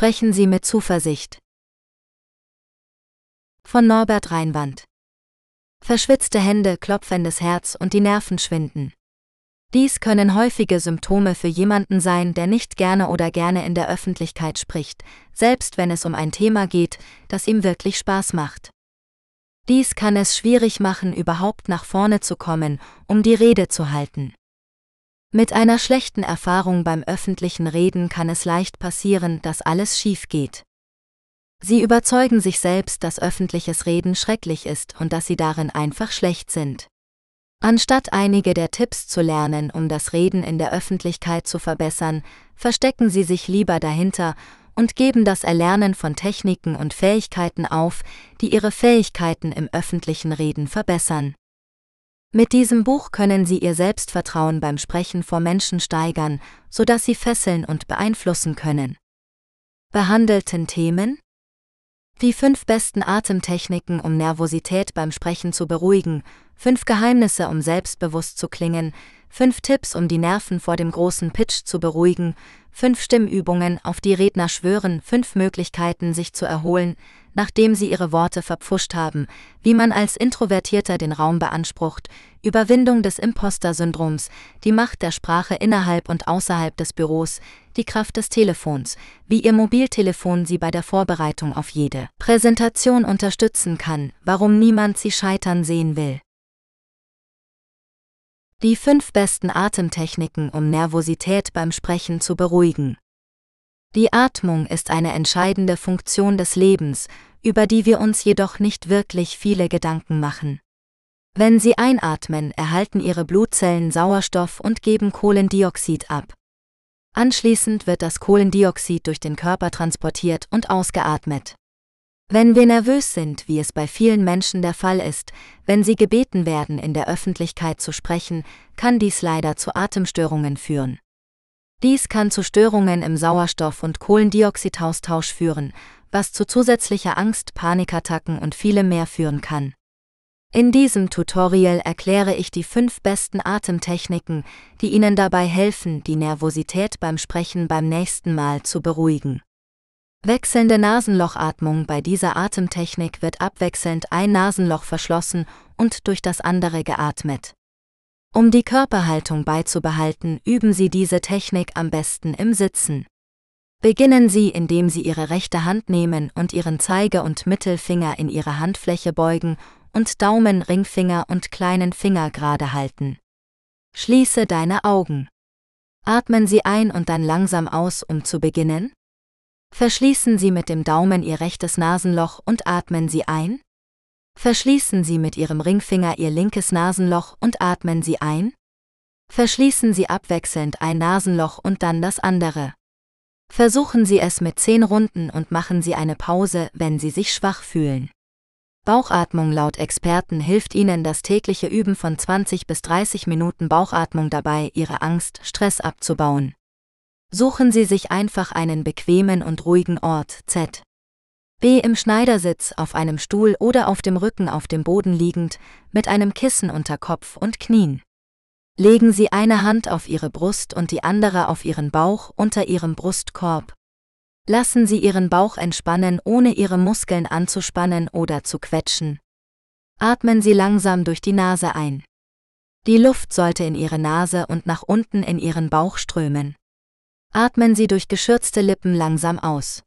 Sprechen Sie mit Zuversicht. Von Norbert Reinwand. Verschwitzte Hände, klopfendes Herz und die Nerven schwinden. Dies können häufige Symptome für jemanden sein, der nicht gerne oder gerne in der Öffentlichkeit spricht, selbst wenn es um ein Thema geht, das ihm wirklich Spaß macht. Dies kann es schwierig machen, überhaupt nach vorne zu kommen, um die Rede zu halten. Mit einer schlechten Erfahrung beim öffentlichen Reden kann es leicht passieren, dass alles schief geht. Sie überzeugen sich selbst, dass öffentliches Reden schrecklich ist und dass sie darin einfach schlecht sind. Anstatt einige der Tipps zu lernen, um das Reden in der Öffentlichkeit zu verbessern, verstecken sie sich lieber dahinter und geben das Erlernen von Techniken und Fähigkeiten auf, die ihre Fähigkeiten im öffentlichen Reden verbessern. Mit diesem Buch können Sie Ihr Selbstvertrauen beim Sprechen vor Menschen steigern, sodass Sie fesseln und beeinflussen können. Behandelten Themen die fünf besten Atemtechniken, um Nervosität beim Sprechen zu beruhigen, fünf Geheimnisse, um selbstbewusst zu klingen, fünf Tipps, um die Nerven vor dem großen Pitch zu beruhigen, fünf Stimmübungen, auf die Redner schwören, fünf Möglichkeiten, sich zu erholen, nachdem sie ihre Worte verpfuscht haben, wie man als Introvertierter den Raum beansprucht, Überwindung des Imposter-Syndroms, die Macht der Sprache innerhalb und außerhalb des Büros, die Kraft des Telefons, wie Ihr Mobiltelefon Sie bei der Vorbereitung auf jede Präsentation unterstützen kann, warum niemand Sie scheitern sehen will. Die fünf besten Atemtechniken, um Nervosität beim Sprechen zu beruhigen. Die Atmung ist eine entscheidende Funktion des Lebens, über die wir uns jedoch nicht wirklich viele Gedanken machen. Wenn Sie einatmen, erhalten Ihre Blutzellen Sauerstoff und geben Kohlendioxid ab. Anschließend wird das Kohlendioxid durch den Körper transportiert und ausgeatmet. Wenn wir nervös sind, wie es bei vielen Menschen der Fall ist, wenn sie gebeten werden, in der Öffentlichkeit zu sprechen, kann dies leider zu Atemstörungen führen. Dies kann zu Störungen im Sauerstoff- und Kohlendioxidaustausch führen, was zu zusätzlicher Angst, Panikattacken und vielem mehr führen kann. In diesem Tutorial erkläre ich die fünf besten Atemtechniken, die Ihnen dabei helfen, die Nervosität beim Sprechen beim nächsten Mal zu beruhigen. Wechselnde Nasenlochatmung Bei dieser Atemtechnik wird abwechselnd ein Nasenloch verschlossen und durch das andere geatmet. Um die Körperhaltung beizubehalten, üben Sie diese Technik am besten im Sitzen. Beginnen Sie, indem Sie Ihre rechte Hand nehmen und Ihren Zeige- und Mittelfinger in Ihre Handfläche beugen und Daumen, Ringfinger und kleinen Finger gerade halten. Schließe deine Augen. Atmen Sie ein und dann langsam aus, um zu beginnen. Verschließen Sie mit dem Daumen Ihr rechtes Nasenloch und atmen Sie ein. Verschließen Sie mit Ihrem Ringfinger Ihr linkes Nasenloch und atmen Sie ein. Verschließen Sie abwechselnd ein Nasenloch und dann das andere. Versuchen Sie es mit zehn Runden und machen Sie eine Pause, wenn Sie sich schwach fühlen. Bauchatmung laut Experten hilft Ihnen das tägliche Üben von 20 bis 30 Minuten Bauchatmung dabei, Ihre Angst, Stress abzubauen. Suchen Sie sich einfach einen bequemen und ruhigen Ort, Z. B im Schneidersitz, auf einem Stuhl oder auf dem Rücken auf dem Boden liegend, mit einem Kissen unter Kopf und Knien. Legen Sie eine Hand auf Ihre Brust und die andere auf Ihren Bauch unter Ihrem Brustkorb. Lassen Sie Ihren Bauch entspannen, ohne Ihre Muskeln anzuspannen oder zu quetschen. Atmen Sie langsam durch die Nase ein. Die Luft sollte in Ihre Nase und nach unten in Ihren Bauch strömen. Atmen Sie durch geschürzte Lippen langsam aus.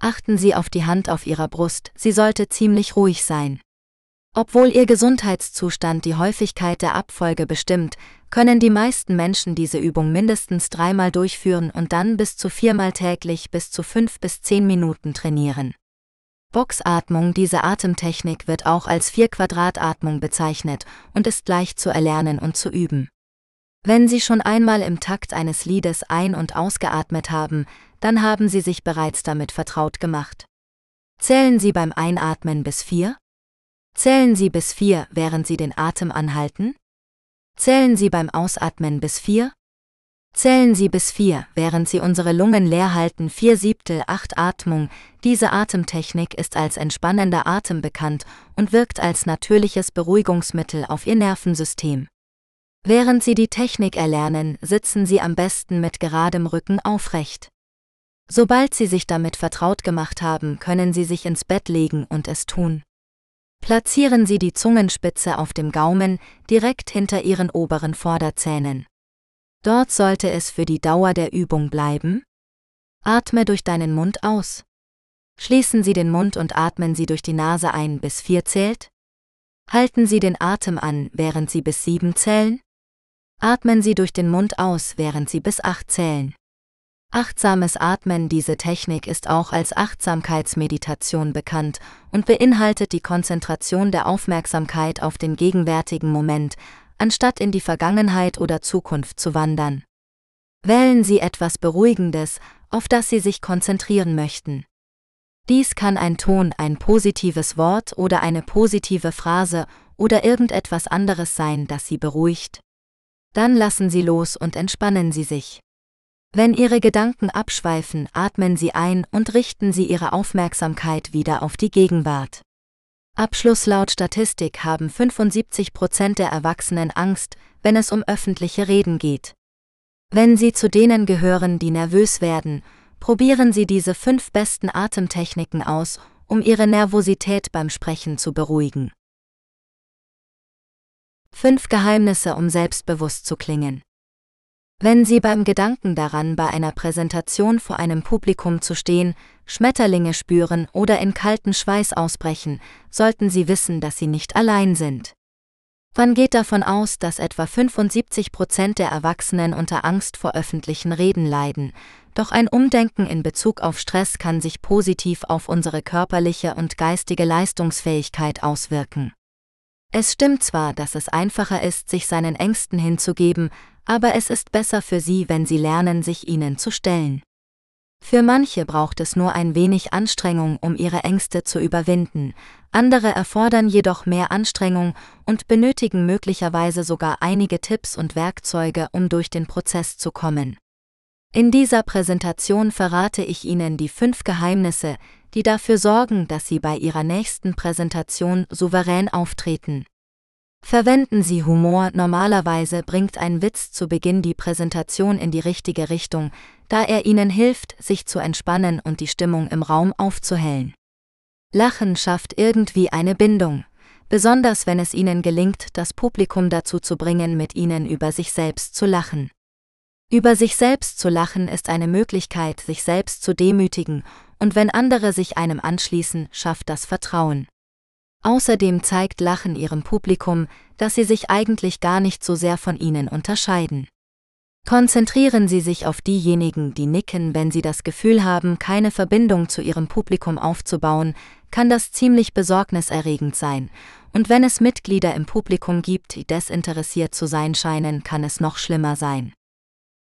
Achten Sie auf die Hand auf Ihrer Brust, sie sollte ziemlich ruhig sein. Obwohl Ihr Gesundheitszustand die Häufigkeit der Abfolge bestimmt, können die meisten Menschen diese Übung mindestens dreimal durchführen und dann bis zu viermal täglich bis zu fünf bis zehn Minuten trainieren. Boxatmung Diese Atemtechnik wird auch als Vier-Quadrat-Atmung bezeichnet und ist leicht zu erlernen und zu üben. Wenn Sie schon einmal im Takt eines Liedes ein- und ausgeatmet haben, dann haben Sie sich bereits damit vertraut gemacht. Zählen Sie beim Einatmen bis vier? Zählen Sie bis vier, während Sie den Atem anhalten? Zählen Sie beim Ausatmen bis vier? Zählen Sie bis vier, während Sie unsere Lungen leer halten. Vier Siebtel acht Atmung. Diese Atemtechnik ist als entspannender Atem bekannt und wirkt als natürliches Beruhigungsmittel auf Ihr Nervensystem. Während Sie die Technik erlernen, sitzen Sie am besten mit geradem Rücken aufrecht. Sobald Sie sich damit vertraut gemacht haben, können Sie sich ins Bett legen und es tun. Platzieren Sie die Zungenspitze auf dem Gaumen direkt hinter Ihren oberen Vorderzähnen. Dort sollte es für die Dauer der Übung bleiben. Atme durch deinen Mund aus. Schließen Sie den Mund und atmen Sie durch die Nase ein bis vier zählt. Halten Sie den Atem an, während Sie bis sieben zählen. Atmen Sie durch den Mund aus, während Sie bis acht zählen. Achtsames Atmen Diese Technik ist auch als Achtsamkeitsmeditation bekannt und beinhaltet die Konzentration der Aufmerksamkeit auf den gegenwärtigen Moment, anstatt in die Vergangenheit oder Zukunft zu wandern. Wählen Sie etwas Beruhigendes, auf das Sie sich konzentrieren möchten. Dies kann ein Ton, ein positives Wort oder eine positive Phrase oder irgendetwas anderes sein, das Sie beruhigt. Dann lassen Sie los und entspannen Sie sich. Wenn Ihre Gedanken abschweifen, atmen Sie ein und richten Sie Ihre Aufmerksamkeit wieder auf die Gegenwart. Abschluss laut Statistik haben 75 Prozent der Erwachsenen Angst, wenn es um öffentliche Reden geht. Wenn Sie zu denen gehören, die nervös werden, probieren Sie diese fünf besten Atemtechniken aus, um Ihre Nervosität beim Sprechen zu beruhigen. Fünf Geheimnisse, um selbstbewusst zu klingen. Wenn Sie beim Gedanken daran, bei einer Präsentation vor einem Publikum zu stehen, Schmetterlinge spüren oder in kalten Schweiß ausbrechen, sollten Sie wissen, dass Sie nicht allein sind. Man geht davon aus, dass etwa 75 Prozent der Erwachsenen unter Angst vor öffentlichen Reden leiden, doch ein Umdenken in Bezug auf Stress kann sich positiv auf unsere körperliche und geistige Leistungsfähigkeit auswirken. Es stimmt zwar, dass es einfacher ist, sich seinen Ängsten hinzugeben, aber es ist besser für sie, wenn sie lernen, sich ihnen zu stellen. Für manche braucht es nur ein wenig Anstrengung, um ihre Ängste zu überwinden, andere erfordern jedoch mehr Anstrengung und benötigen möglicherweise sogar einige Tipps und Werkzeuge, um durch den Prozess zu kommen. In dieser Präsentation verrate ich Ihnen die fünf Geheimnisse, die dafür sorgen, dass Sie bei Ihrer nächsten Präsentation souverän auftreten. Verwenden Sie Humor. Normalerweise bringt ein Witz zu Beginn die Präsentation in die richtige Richtung, da er Ihnen hilft, sich zu entspannen und die Stimmung im Raum aufzuhellen. Lachen schafft irgendwie eine Bindung, besonders wenn es Ihnen gelingt, das Publikum dazu zu bringen, mit Ihnen über sich selbst zu lachen. Über sich selbst zu lachen ist eine Möglichkeit, sich selbst zu demütigen, und wenn andere sich einem anschließen, schafft das Vertrauen. Außerdem zeigt Lachen ihrem Publikum, dass sie sich eigentlich gar nicht so sehr von ihnen unterscheiden. Konzentrieren Sie sich auf diejenigen, die nicken, wenn sie das Gefühl haben, keine Verbindung zu ihrem Publikum aufzubauen, kann das ziemlich besorgniserregend sein, und wenn es Mitglieder im Publikum gibt, die desinteressiert zu sein scheinen, kann es noch schlimmer sein.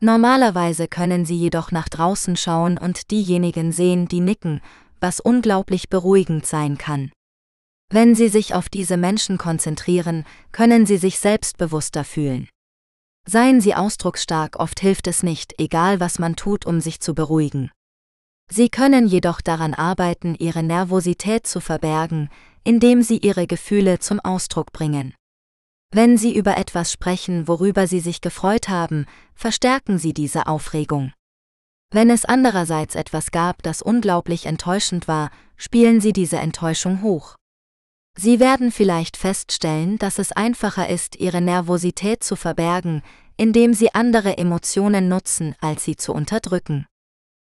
Normalerweise können Sie jedoch nach draußen schauen und diejenigen sehen, die nicken, was unglaublich beruhigend sein kann. Wenn Sie sich auf diese Menschen konzentrieren, können Sie sich selbstbewusster fühlen. Seien Sie ausdrucksstark, oft hilft es nicht, egal was man tut, um sich zu beruhigen. Sie können jedoch daran arbeiten, Ihre Nervosität zu verbergen, indem Sie Ihre Gefühle zum Ausdruck bringen. Wenn Sie über etwas sprechen, worüber Sie sich gefreut haben, verstärken Sie diese Aufregung. Wenn es andererseits etwas gab, das unglaublich enttäuschend war, spielen Sie diese Enttäuschung hoch. Sie werden vielleicht feststellen, dass es einfacher ist, ihre Nervosität zu verbergen, indem sie andere Emotionen nutzen, als sie zu unterdrücken.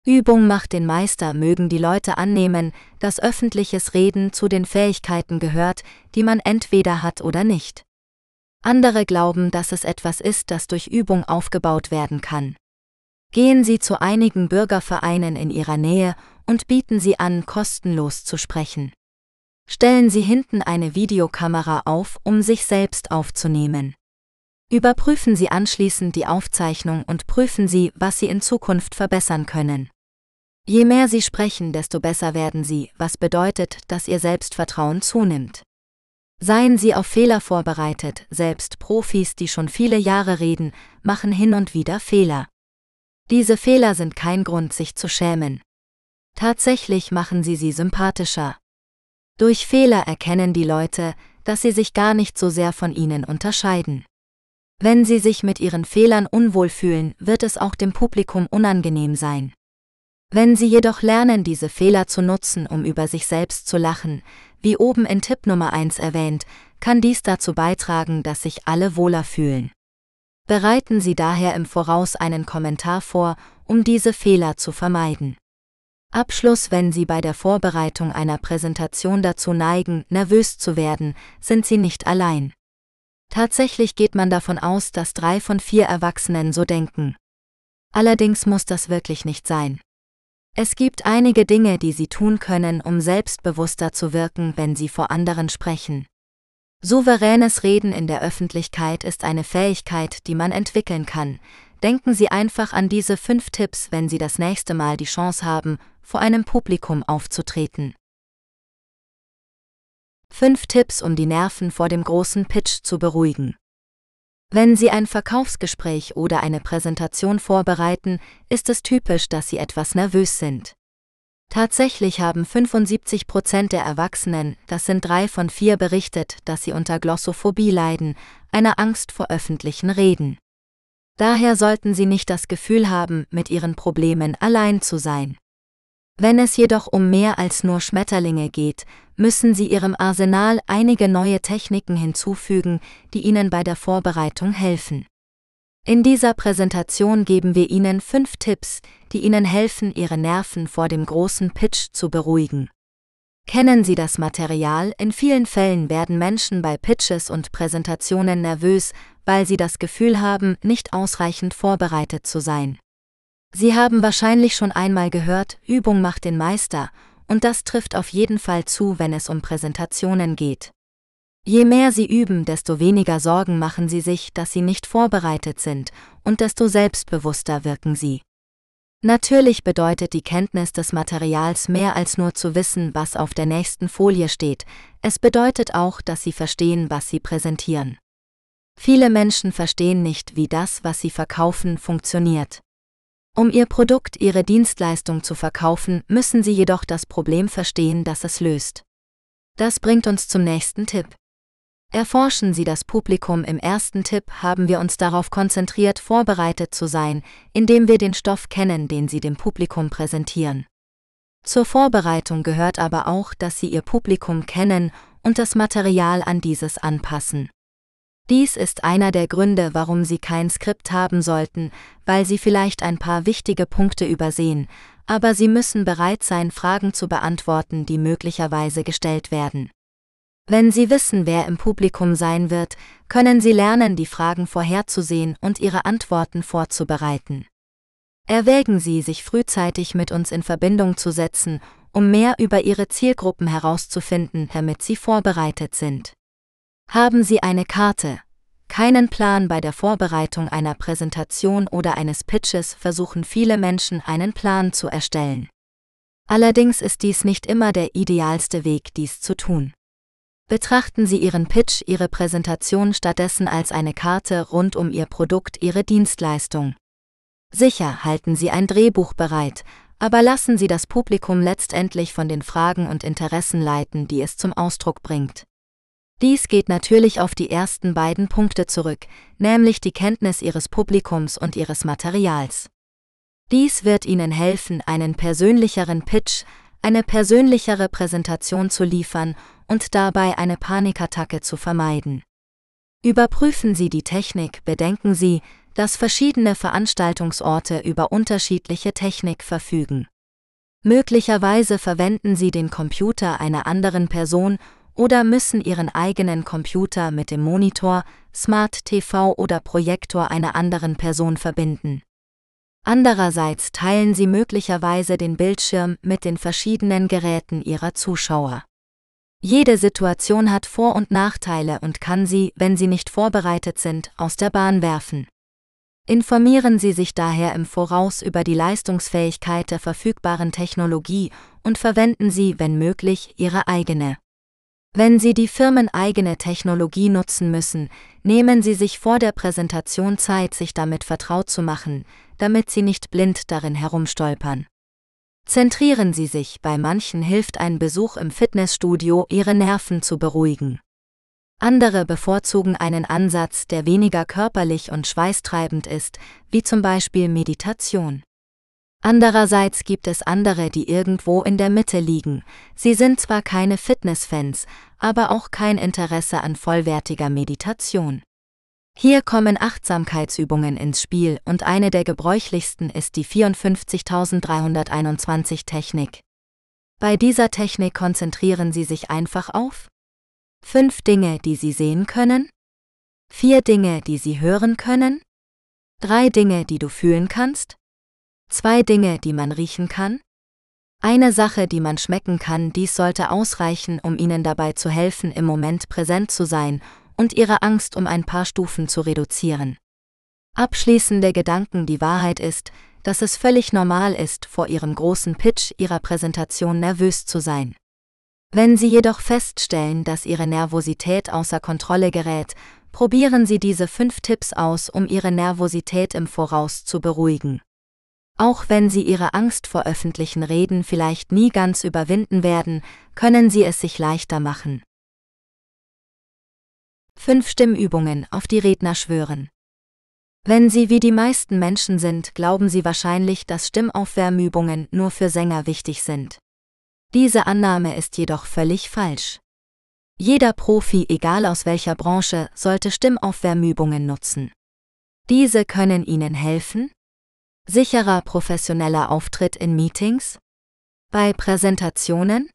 Übung macht den Meister mögen die Leute annehmen, dass öffentliches Reden zu den Fähigkeiten gehört, die man entweder hat oder nicht. Andere glauben, dass es etwas ist, das durch Übung aufgebaut werden kann. Gehen Sie zu einigen Bürgervereinen in Ihrer Nähe und bieten Sie an, kostenlos zu sprechen. Stellen Sie hinten eine Videokamera auf, um sich selbst aufzunehmen. Überprüfen Sie anschließend die Aufzeichnung und prüfen Sie, was Sie in Zukunft verbessern können. Je mehr Sie sprechen, desto besser werden Sie, was bedeutet, dass Ihr Selbstvertrauen zunimmt. Seien Sie auf Fehler vorbereitet, selbst Profis, die schon viele Jahre reden, machen hin und wieder Fehler. Diese Fehler sind kein Grund, sich zu schämen. Tatsächlich machen sie sie sympathischer. Durch Fehler erkennen die Leute, dass sie sich gar nicht so sehr von ihnen unterscheiden. Wenn sie sich mit ihren Fehlern unwohl fühlen, wird es auch dem Publikum unangenehm sein. Wenn Sie jedoch lernen, diese Fehler zu nutzen, um über sich selbst zu lachen, wie oben in Tipp Nummer 1 erwähnt, kann dies dazu beitragen, dass sich alle wohler fühlen. Bereiten Sie daher im Voraus einen Kommentar vor, um diese Fehler zu vermeiden. Abschluss Wenn Sie bei der Vorbereitung einer Präsentation dazu neigen, nervös zu werden, sind Sie nicht allein. Tatsächlich geht man davon aus, dass drei von vier Erwachsenen so denken. Allerdings muss das wirklich nicht sein. Es gibt einige Dinge, die Sie tun können, um selbstbewusster zu wirken, wenn Sie vor anderen sprechen. Souveränes Reden in der Öffentlichkeit ist eine Fähigkeit, die man entwickeln kann. Denken Sie einfach an diese fünf Tipps, wenn Sie das nächste Mal die Chance haben, vor einem Publikum aufzutreten. Fünf Tipps, um die Nerven vor dem großen Pitch zu beruhigen. Wenn Sie ein Verkaufsgespräch oder eine Präsentation vorbereiten, ist es typisch, dass Sie etwas nervös sind. Tatsächlich haben 75 Prozent der Erwachsenen, das sind drei von vier, berichtet, dass sie unter Glossophobie leiden, einer Angst vor öffentlichen Reden. Daher sollten Sie nicht das Gefühl haben, mit Ihren Problemen allein zu sein. Wenn es jedoch um mehr als nur Schmetterlinge geht, müssen Sie Ihrem Arsenal einige neue Techniken hinzufügen, die Ihnen bei der Vorbereitung helfen. In dieser Präsentation geben wir Ihnen fünf Tipps, die Ihnen helfen, Ihre Nerven vor dem großen Pitch zu beruhigen. Kennen Sie das Material? In vielen Fällen werden Menschen bei Pitches und Präsentationen nervös, weil sie das Gefühl haben, nicht ausreichend vorbereitet zu sein. Sie haben wahrscheinlich schon einmal gehört, Übung macht den Meister, und das trifft auf jeden Fall zu, wenn es um Präsentationen geht. Je mehr Sie üben, desto weniger Sorgen machen Sie sich, dass Sie nicht vorbereitet sind, und desto selbstbewusster wirken Sie. Natürlich bedeutet die Kenntnis des Materials mehr als nur zu wissen, was auf der nächsten Folie steht, es bedeutet auch, dass Sie verstehen, was Sie präsentieren. Viele Menschen verstehen nicht, wie das, was sie verkaufen, funktioniert. Um ihr Produkt, ihre Dienstleistung zu verkaufen, müssen sie jedoch das Problem verstehen, das es löst. Das bringt uns zum nächsten Tipp. Erforschen Sie das Publikum im ersten Tipp haben wir uns darauf konzentriert, vorbereitet zu sein, indem wir den Stoff kennen, den Sie dem Publikum präsentieren. Zur Vorbereitung gehört aber auch, dass Sie Ihr Publikum kennen und das Material an dieses anpassen. Dies ist einer der Gründe, warum Sie kein Skript haben sollten, weil Sie vielleicht ein paar wichtige Punkte übersehen, aber Sie müssen bereit sein, Fragen zu beantworten, die möglicherweise gestellt werden. Wenn Sie wissen, wer im Publikum sein wird, können Sie lernen, die Fragen vorherzusehen und Ihre Antworten vorzubereiten. Erwägen Sie, sich frühzeitig mit uns in Verbindung zu setzen, um mehr über Ihre Zielgruppen herauszufinden, damit Sie vorbereitet sind. Haben Sie eine Karte, keinen Plan bei der Vorbereitung einer Präsentation oder eines Pitches versuchen viele Menschen einen Plan zu erstellen. Allerdings ist dies nicht immer der idealste Weg, dies zu tun. Betrachten Sie Ihren Pitch, Ihre Präsentation stattdessen als eine Karte rund um Ihr Produkt, Ihre Dienstleistung. Sicher halten Sie ein Drehbuch bereit, aber lassen Sie das Publikum letztendlich von den Fragen und Interessen leiten, die es zum Ausdruck bringt. Dies geht natürlich auf die ersten beiden Punkte zurück, nämlich die Kenntnis Ihres Publikums und Ihres Materials. Dies wird Ihnen helfen, einen persönlicheren Pitch, eine persönlichere Präsentation zu liefern und dabei eine Panikattacke zu vermeiden. Überprüfen Sie die Technik, bedenken Sie, dass verschiedene Veranstaltungsorte über unterschiedliche Technik verfügen. Möglicherweise verwenden Sie den Computer einer anderen Person oder müssen ihren eigenen Computer mit dem Monitor, Smart TV oder Projektor einer anderen Person verbinden. Andererseits teilen sie möglicherweise den Bildschirm mit den verschiedenen Geräten ihrer Zuschauer. Jede Situation hat Vor- und Nachteile und kann sie, wenn sie nicht vorbereitet sind, aus der Bahn werfen. Informieren Sie sich daher im Voraus über die Leistungsfähigkeit der verfügbaren Technologie und verwenden Sie, wenn möglich, Ihre eigene. Wenn Sie die firmeneigene Technologie nutzen müssen, nehmen Sie sich vor der Präsentation Zeit, sich damit vertraut zu machen, damit Sie nicht blind darin herumstolpern. Zentrieren Sie sich, bei manchen hilft ein Besuch im Fitnessstudio, Ihre Nerven zu beruhigen. Andere bevorzugen einen Ansatz, der weniger körperlich und schweißtreibend ist, wie zum Beispiel Meditation. Andererseits gibt es andere, die irgendwo in der Mitte liegen. Sie sind zwar keine Fitnessfans, aber auch kein Interesse an vollwertiger Meditation. Hier kommen Achtsamkeitsübungen ins Spiel und eine der gebräuchlichsten ist die 54321 Technik. Bei dieser Technik konzentrieren Sie sich einfach auf fünf Dinge, die Sie sehen können, vier Dinge, die Sie hören können, drei Dinge, die du fühlen kannst, zwei Dinge, die man riechen kann, eine Sache, die man schmecken kann, dies sollte ausreichen, um Ihnen dabei zu helfen, im Moment präsent zu sein und Ihre Angst um ein paar Stufen zu reduzieren. Abschließende Gedanken Die Wahrheit ist, dass es völlig normal ist, vor Ihrem großen Pitch Ihrer Präsentation nervös zu sein. Wenn Sie jedoch feststellen, dass Ihre Nervosität außer Kontrolle gerät, probieren Sie diese fünf Tipps aus, um Ihre Nervosität im Voraus zu beruhigen. Auch wenn Sie Ihre Angst vor öffentlichen Reden vielleicht nie ganz überwinden werden, können Sie es sich leichter machen. 5 Stimmübungen auf die Redner schwören. Wenn Sie wie die meisten Menschen sind, glauben Sie wahrscheinlich, dass Stimmaufwärmübungen nur für Sänger wichtig sind. Diese Annahme ist jedoch völlig falsch. Jeder Profi, egal aus welcher Branche, sollte Stimmaufwärmübungen nutzen. Diese können Ihnen helfen, sicherer professioneller Auftritt in Meetings, bei Präsentationen,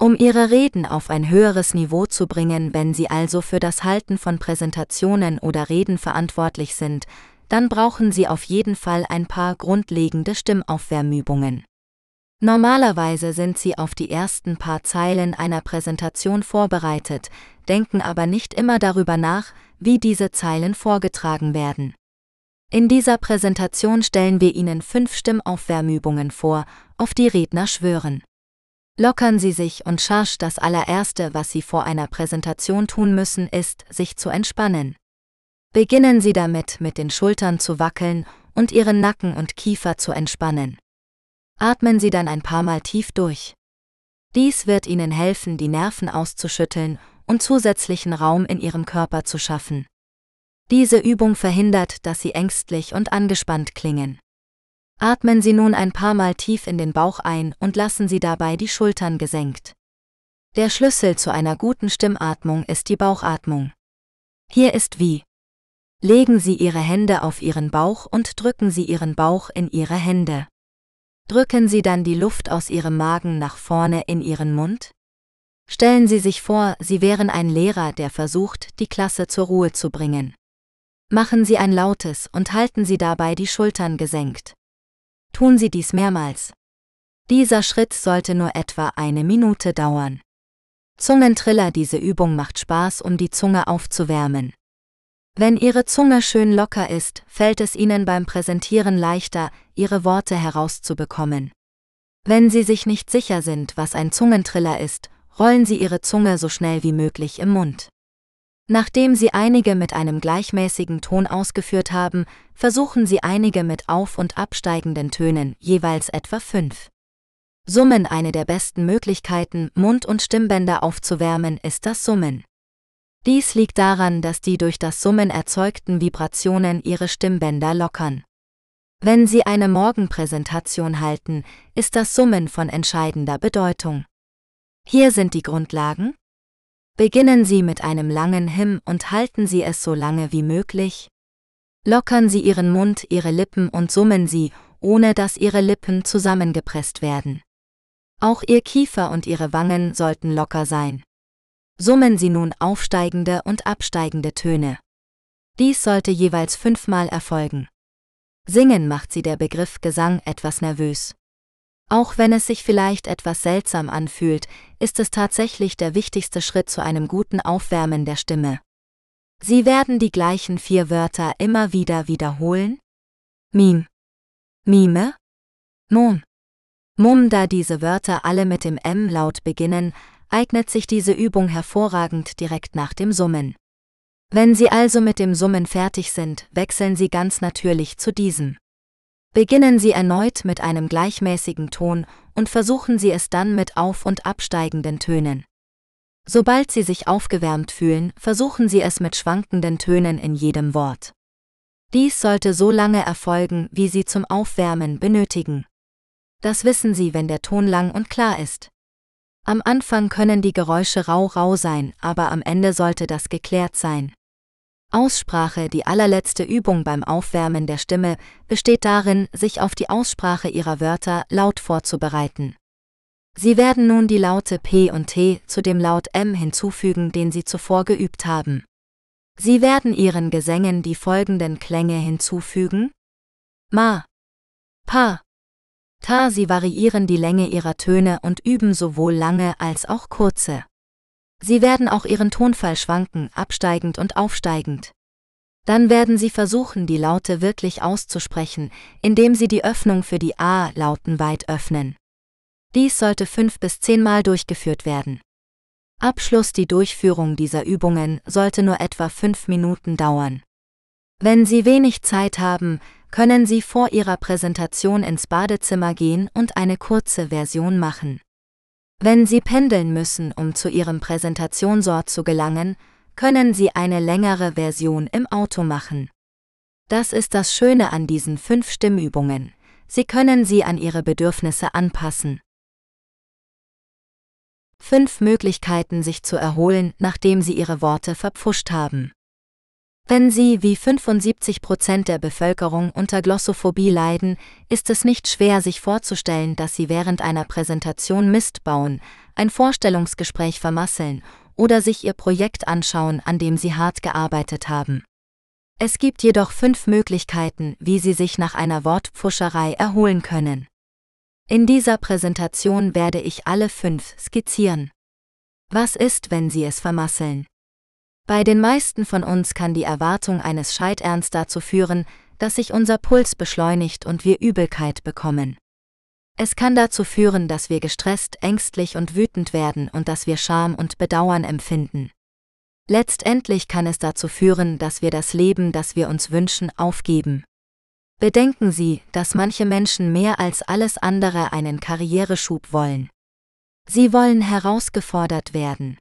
um Ihre Reden auf ein höheres Niveau zu bringen, wenn Sie also für das Halten von Präsentationen oder Reden verantwortlich sind, dann brauchen Sie auf jeden Fall ein paar grundlegende Stimmaufwärmübungen. Normalerweise sind Sie auf die ersten paar Zeilen einer Präsentation vorbereitet, denken aber nicht immer darüber nach, wie diese Zeilen vorgetragen werden. In dieser Präsentation stellen wir Ihnen fünf Stimmaufwärmübungen vor, auf die Redner schwören. Lockern Sie sich und Charge das allererste, was Sie vor einer Präsentation tun müssen, ist, sich zu entspannen. Beginnen Sie damit, mit den Schultern zu wackeln und Ihren Nacken und Kiefer zu entspannen. Atmen Sie dann ein paar Mal tief durch. Dies wird Ihnen helfen, die Nerven auszuschütteln und zusätzlichen Raum in Ihrem Körper zu schaffen. Diese Übung verhindert, dass Sie ängstlich und angespannt klingen. Atmen Sie nun ein paar Mal tief in den Bauch ein und lassen Sie dabei die Schultern gesenkt. Der Schlüssel zu einer guten Stimmatmung ist die Bauchatmung. Hier ist wie. Legen Sie Ihre Hände auf Ihren Bauch und drücken Sie Ihren Bauch in Ihre Hände. Drücken Sie dann die Luft aus Ihrem Magen nach vorne in Ihren Mund? Stellen Sie sich vor, Sie wären ein Lehrer, der versucht, die Klasse zur Ruhe zu bringen. Machen Sie ein lautes und halten Sie dabei die Schultern gesenkt. Tun Sie dies mehrmals. Dieser Schritt sollte nur etwa eine Minute dauern. Zungentriller Diese Übung macht Spaß, um die Zunge aufzuwärmen. Wenn Ihre Zunge schön locker ist, fällt es Ihnen beim Präsentieren leichter, Ihre Worte herauszubekommen. Wenn Sie sich nicht sicher sind, was ein Zungentriller ist, rollen Sie Ihre Zunge so schnell wie möglich im Mund. Nachdem Sie einige mit einem gleichmäßigen Ton ausgeführt haben, versuchen Sie einige mit auf- und absteigenden Tönen, jeweils etwa fünf. Summen Eine der besten Möglichkeiten, Mund- und Stimmbänder aufzuwärmen, ist das Summen. Dies liegt daran, dass die durch das Summen erzeugten Vibrationen Ihre Stimmbänder lockern. Wenn Sie eine Morgenpräsentation halten, ist das Summen von entscheidender Bedeutung. Hier sind die Grundlagen, Beginnen Sie mit einem langen Him und halten Sie es so lange wie möglich. Lockern Sie Ihren Mund, Ihre Lippen und summen Sie, ohne dass Ihre Lippen zusammengepresst werden. Auch Ihr Kiefer und Ihre Wangen sollten locker sein. Summen Sie nun aufsteigende und absteigende Töne. Dies sollte jeweils fünfmal erfolgen. Singen macht Sie der Begriff Gesang etwas nervös. Auch wenn es sich vielleicht etwas seltsam anfühlt, ist es tatsächlich der wichtigste Schritt zu einem guten Aufwärmen der Stimme. Sie werden die gleichen vier Wörter immer wieder wiederholen. Mim. Mime. Mum. Mum, da diese Wörter alle mit dem M-Laut beginnen, eignet sich diese Übung hervorragend direkt nach dem Summen. Wenn Sie also mit dem Summen fertig sind, wechseln Sie ganz natürlich zu diesem. Beginnen Sie erneut mit einem gleichmäßigen Ton und versuchen Sie es dann mit auf- und absteigenden Tönen. Sobald Sie sich aufgewärmt fühlen, versuchen Sie es mit schwankenden Tönen in jedem Wort. Dies sollte so lange erfolgen, wie Sie zum Aufwärmen benötigen. Das wissen Sie, wenn der Ton lang und klar ist. Am Anfang können die Geräusche rau rau sein, aber am Ende sollte das geklärt sein. Aussprache, die allerletzte Übung beim Aufwärmen der Stimme, besteht darin, sich auf die Aussprache ihrer Wörter laut vorzubereiten. Sie werden nun die Laute P und T zu dem Laut M hinzufügen, den Sie zuvor geübt haben. Sie werden Ihren Gesängen die folgenden Klänge hinzufügen. Ma, Pa, Ta. Sie variieren die Länge ihrer Töne und üben sowohl lange als auch kurze. Sie werden auch ihren Tonfall schwanken, absteigend und aufsteigend. Dann werden Sie versuchen, die Laute wirklich auszusprechen, indem Sie die Öffnung für die A-Lauten weit öffnen. Dies sollte fünf bis zehnmal durchgeführt werden. Abschluss Die Durchführung dieser Übungen sollte nur etwa fünf Minuten dauern. Wenn Sie wenig Zeit haben, können Sie vor Ihrer Präsentation ins Badezimmer gehen und eine kurze Version machen. Wenn Sie pendeln müssen, um zu Ihrem Präsentationsort zu gelangen, können Sie eine längere Version im Auto machen. Das ist das Schöne an diesen fünf Stimmübungen. Sie können sie an Ihre Bedürfnisse anpassen. Fünf Möglichkeiten, sich zu erholen, nachdem Sie Ihre Worte verpfuscht haben. Wenn Sie wie 75 Prozent der Bevölkerung unter Glossophobie leiden, ist es nicht schwer, sich vorzustellen, dass Sie während einer Präsentation Mist bauen, ein Vorstellungsgespräch vermasseln oder sich Ihr Projekt anschauen, an dem Sie hart gearbeitet haben. Es gibt jedoch fünf Möglichkeiten, wie Sie sich nach einer Wortpfuscherei erholen können. In dieser Präsentation werde ich alle fünf skizzieren. Was ist, wenn Sie es vermasseln? Bei den meisten von uns kann die Erwartung eines Scheiterns dazu führen, dass sich unser Puls beschleunigt und wir Übelkeit bekommen. Es kann dazu führen, dass wir gestresst, ängstlich und wütend werden und dass wir Scham und Bedauern empfinden. Letztendlich kann es dazu führen, dass wir das Leben, das wir uns wünschen, aufgeben. Bedenken Sie, dass manche Menschen mehr als alles andere einen Karriereschub wollen. Sie wollen herausgefordert werden.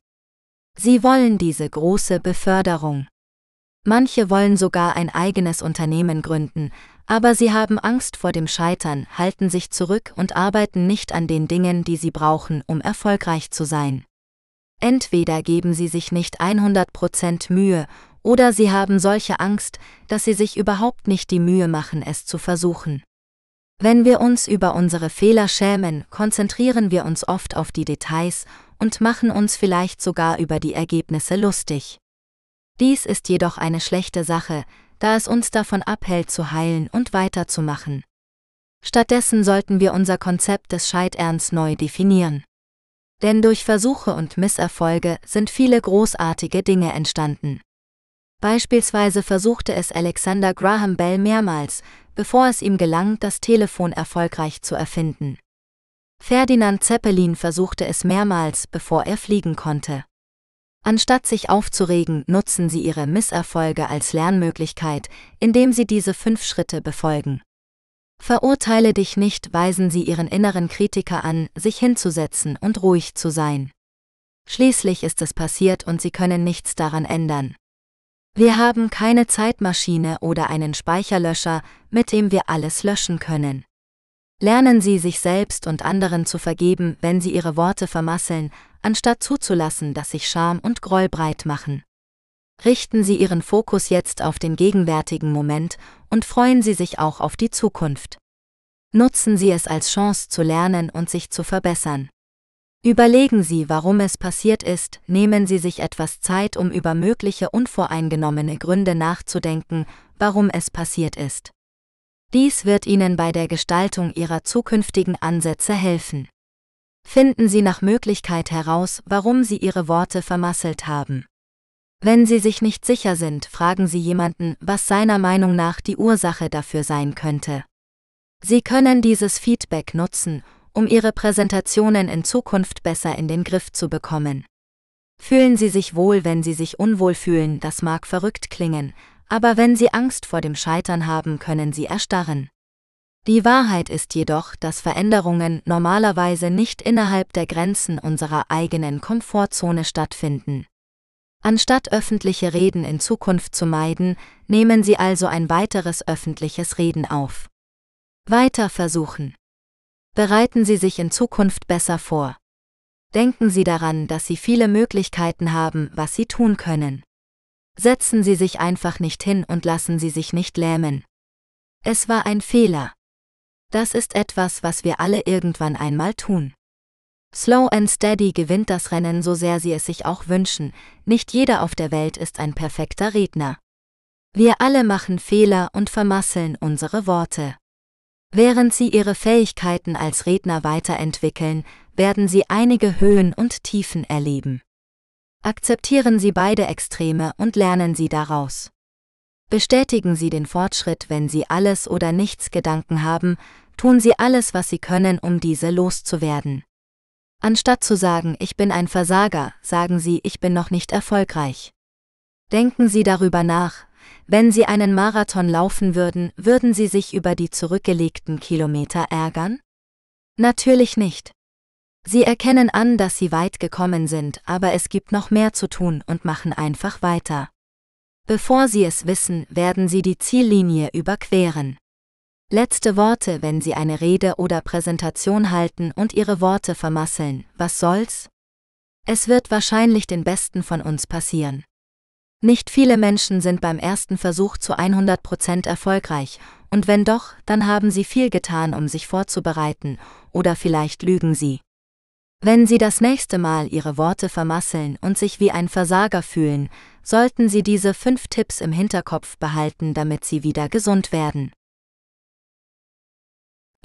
Sie wollen diese große Beförderung. Manche wollen sogar ein eigenes Unternehmen gründen, aber sie haben Angst vor dem Scheitern, halten sich zurück und arbeiten nicht an den Dingen, die sie brauchen, um erfolgreich zu sein. Entweder geben sie sich nicht 100% Mühe, oder sie haben solche Angst, dass sie sich überhaupt nicht die Mühe machen, es zu versuchen. Wenn wir uns über unsere Fehler schämen, konzentrieren wir uns oft auf die Details und machen uns vielleicht sogar über die Ergebnisse lustig. Dies ist jedoch eine schlechte Sache, da es uns davon abhält zu heilen und weiterzumachen. Stattdessen sollten wir unser Konzept des Scheiterns neu definieren. Denn durch Versuche und Misserfolge sind viele großartige Dinge entstanden. Beispielsweise versuchte es Alexander Graham Bell mehrmals, bevor es ihm gelang, das Telefon erfolgreich zu erfinden. Ferdinand Zeppelin versuchte es mehrmals, bevor er fliegen konnte. Anstatt sich aufzuregen, nutzen Sie Ihre Misserfolge als Lernmöglichkeit, indem Sie diese fünf Schritte befolgen. Verurteile dich nicht, weisen Sie Ihren inneren Kritiker an, sich hinzusetzen und ruhig zu sein. Schließlich ist es passiert und Sie können nichts daran ändern. Wir haben keine Zeitmaschine oder einen Speicherlöscher, mit dem wir alles löschen können. Lernen Sie sich selbst und anderen zu vergeben, wenn sie ihre Worte vermasseln, anstatt zuzulassen, dass sich Scham und Groll breit machen. Richten Sie Ihren Fokus jetzt auf den gegenwärtigen Moment und freuen Sie sich auch auf die Zukunft. Nutzen Sie es als Chance zu lernen und sich zu verbessern. Überlegen Sie, warum es passiert ist, nehmen Sie sich etwas Zeit, um über mögliche unvoreingenommene Gründe nachzudenken, warum es passiert ist. Dies wird Ihnen bei der Gestaltung Ihrer zukünftigen Ansätze helfen. Finden Sie nach Möglichkeit heraus, warum Sie Ihre Worte vermasselt haben. Wenn Sie sich nicht sicher sind, fragen Sie jemanden, was seiner Meinung nach die Ursache dafür sein könnte. Sie können dieses Feedback nutzen, um Ihre Präsentationen in Zukunft besser in den Griff zu bekommen. Fühlen Sie sich wohl, wenn Sie sich unwohl fühlen, das mag verrückt klingen, aber wenn sie Angst vor dem Scheitern haben, können sie erstarren. Die Wahrheit ist jedoch, dass Veränderungen normalerweise nicht innerhalb der Grenzen unserer eigenen Komfortzone stattfinden. Anstatt öffentliche Reden in Zukunft zu meiden, nehmen Sie also ein weiteres öffentliches Reden auf. Weiter versuchen. Bereiten Sie sich in Zukunft besser vor. Denken Sie daran, dass Sie viele Möglichkeiten haben, was Sie tun können. Setzen Sie sich einfach nicht hin und lassen Sie sich nicht lähmen. Es war ein Fehler. Das ist etwas, was wir alle irgendwann einmal tun. Slow and Steady gewinnt das Rennen so sehr sie es sich auch wünschen, nicht jeder auf der Welt ist ein perfekter Redner. Wir alle machen Fehler und vermasseln unsere Worte. Während sie ihre Fähigkeiten als Redner weiterentwickeln, werden sie einige Höhen und Tiefen erleben. Akzeptieren Sie beide Extreme und lernen Sie daraus. Bestätigen Sie den Fortschritt, wenn Sie alles oder nichts Gedanken haben, tun Sie alles, was Sie können, um diese loszuwerden. Anstatt zu sagen, ich bin ein Versager, sagen Sie, ich bin noch nicht erfolgreich. Denken Sie darüber nach, wenn Sie einen Marathon laufen würden, würden Sie sich über die zurückgelegten Kilometer ärgern? Natürlich nicht. Sie erkennen an, dass Sie weit gekommen sind, aber es gibt noch mehr zu tun und machen einfach weiter. Bevor Sie es wissen, werden Sie die Ziellinie überqueren. Letzte Worte, wenn Sie eine Rede oder Präsentation halten und Ihre Worte vermasseln, was soll's? Es wird wahrscheinlich den Besten von uns passieren. Nicht viele Menschen sind beim ersten Versuch zu 100% erfolgreich, und wenn doch, dann haben sie viel getan, um sich vorzubereiten, oder vielleicht lügen sie. Wenn Sie das nächste Mal Ihre Worte vermasseln und sich wie ein Versager fühlen, sollten Sie diese fünf Tipps im Hinterkopf behalten, damit Sie wieder gesund werden.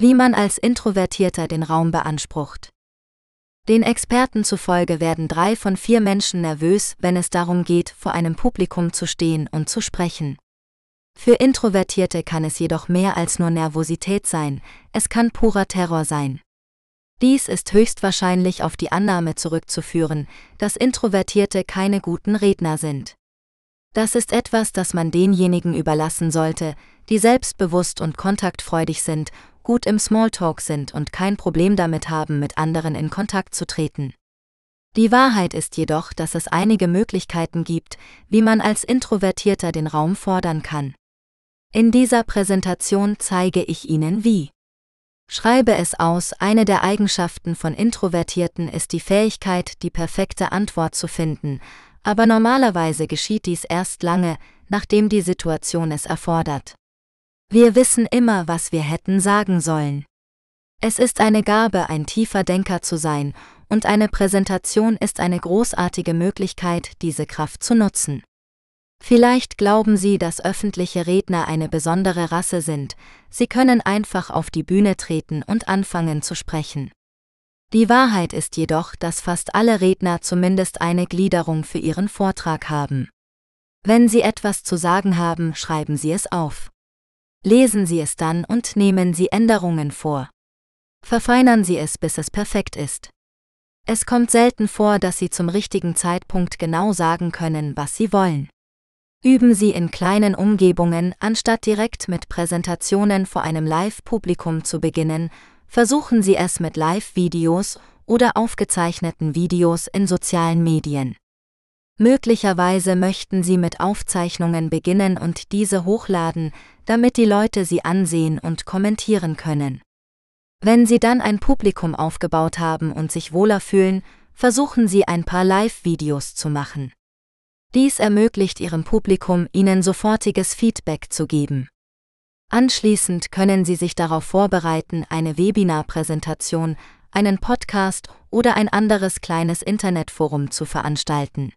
Wie man als Introvertierter den Raum beansprucht. Den Experten zufolge werden drei von vier Menschen nervös, wenn es darum geht, vor einem Publikum zu stehen und zu sprechen. Für Introvertierte kann es jedoch mehr als nur Nervosität sein, es kann purer Terror sein. Dies ist höchstwahrscheinlich auf die Annahme zurückzuführen, dass Introvertierte keine guten Redner sind. Das ist etwas, das man denjenigen überlassen sollte, die selbstbewusst und kontaktfreudig sind gut im Smalltalk sind und kein Problem damit haben, mit anderen in Kontakt zu treten. Die Wahrheit ist jedoch, dass es einige Möglichkeiten gibt, wie man als Introvertierter den Raum fordern kann. In dieser Präsentation zeige ich Ihnen wie. Schreibe es aus, eine der Eigenschaften von Introvertierten ist die Fähigkeit, die perfekte Antwort zu finden, aber normalerweise geschieht dies erst lange, nachdem die Situation es erfordert. Wir wissen immer, was wir hätten sagen sollen. Es ist eine Gabe, ein tiefer Denker zu sein, und eine Präsentation ist eine großartige Möglichkeit, diese Kraft zu nutzen. Vielleicht glauben Sie, dass öffentliche Redner eine besondere Rasse sind, sie können einfach auf die Bühne treten und anfangen zu sprechen. Die Wahrheit ist jedoch, dass fast alle Redner zumindest eine Gliederung für ihren Vortrag haben. Wenn Sie etwas zu sagen haben, schreiben Sie es auf. Lesen Sie es dann und nehmen Sie Änderungen vor. Verfeinern Sie es, bis es perfekt ist. Es kommt selten vor, dass Sie zum richtigen Zeitpunkt genau sagen können, was Sie wollen. Üben Sie in kleinen Umgebungen, anstatt direkt mit Präsentationen vor einem Live-Publikum zu beginnen, versuchen Sie es mit Live-Videos oder aufgezeichneten Videos in sozialen Medien. Möglicherweise möchten Sie mit Aufzeichnungen beginnen und diese hochladen, damit die Leute sie ansehen und kommentieren können. Wenn Sie dann ein Publikum aufgebaut haben und sich wohler fühlen, versuchen Sie ein paar Live-Videos zu machen. Dies ermöglicht Ihrem Publikum, Ihnen sofortiges Feedback zu geben. Anschließend können Sie sich darauf vorbereiten, eine Webinar-Präsentation, einen Podcast oder ein anderes kleines Internetforum zu veranstalten.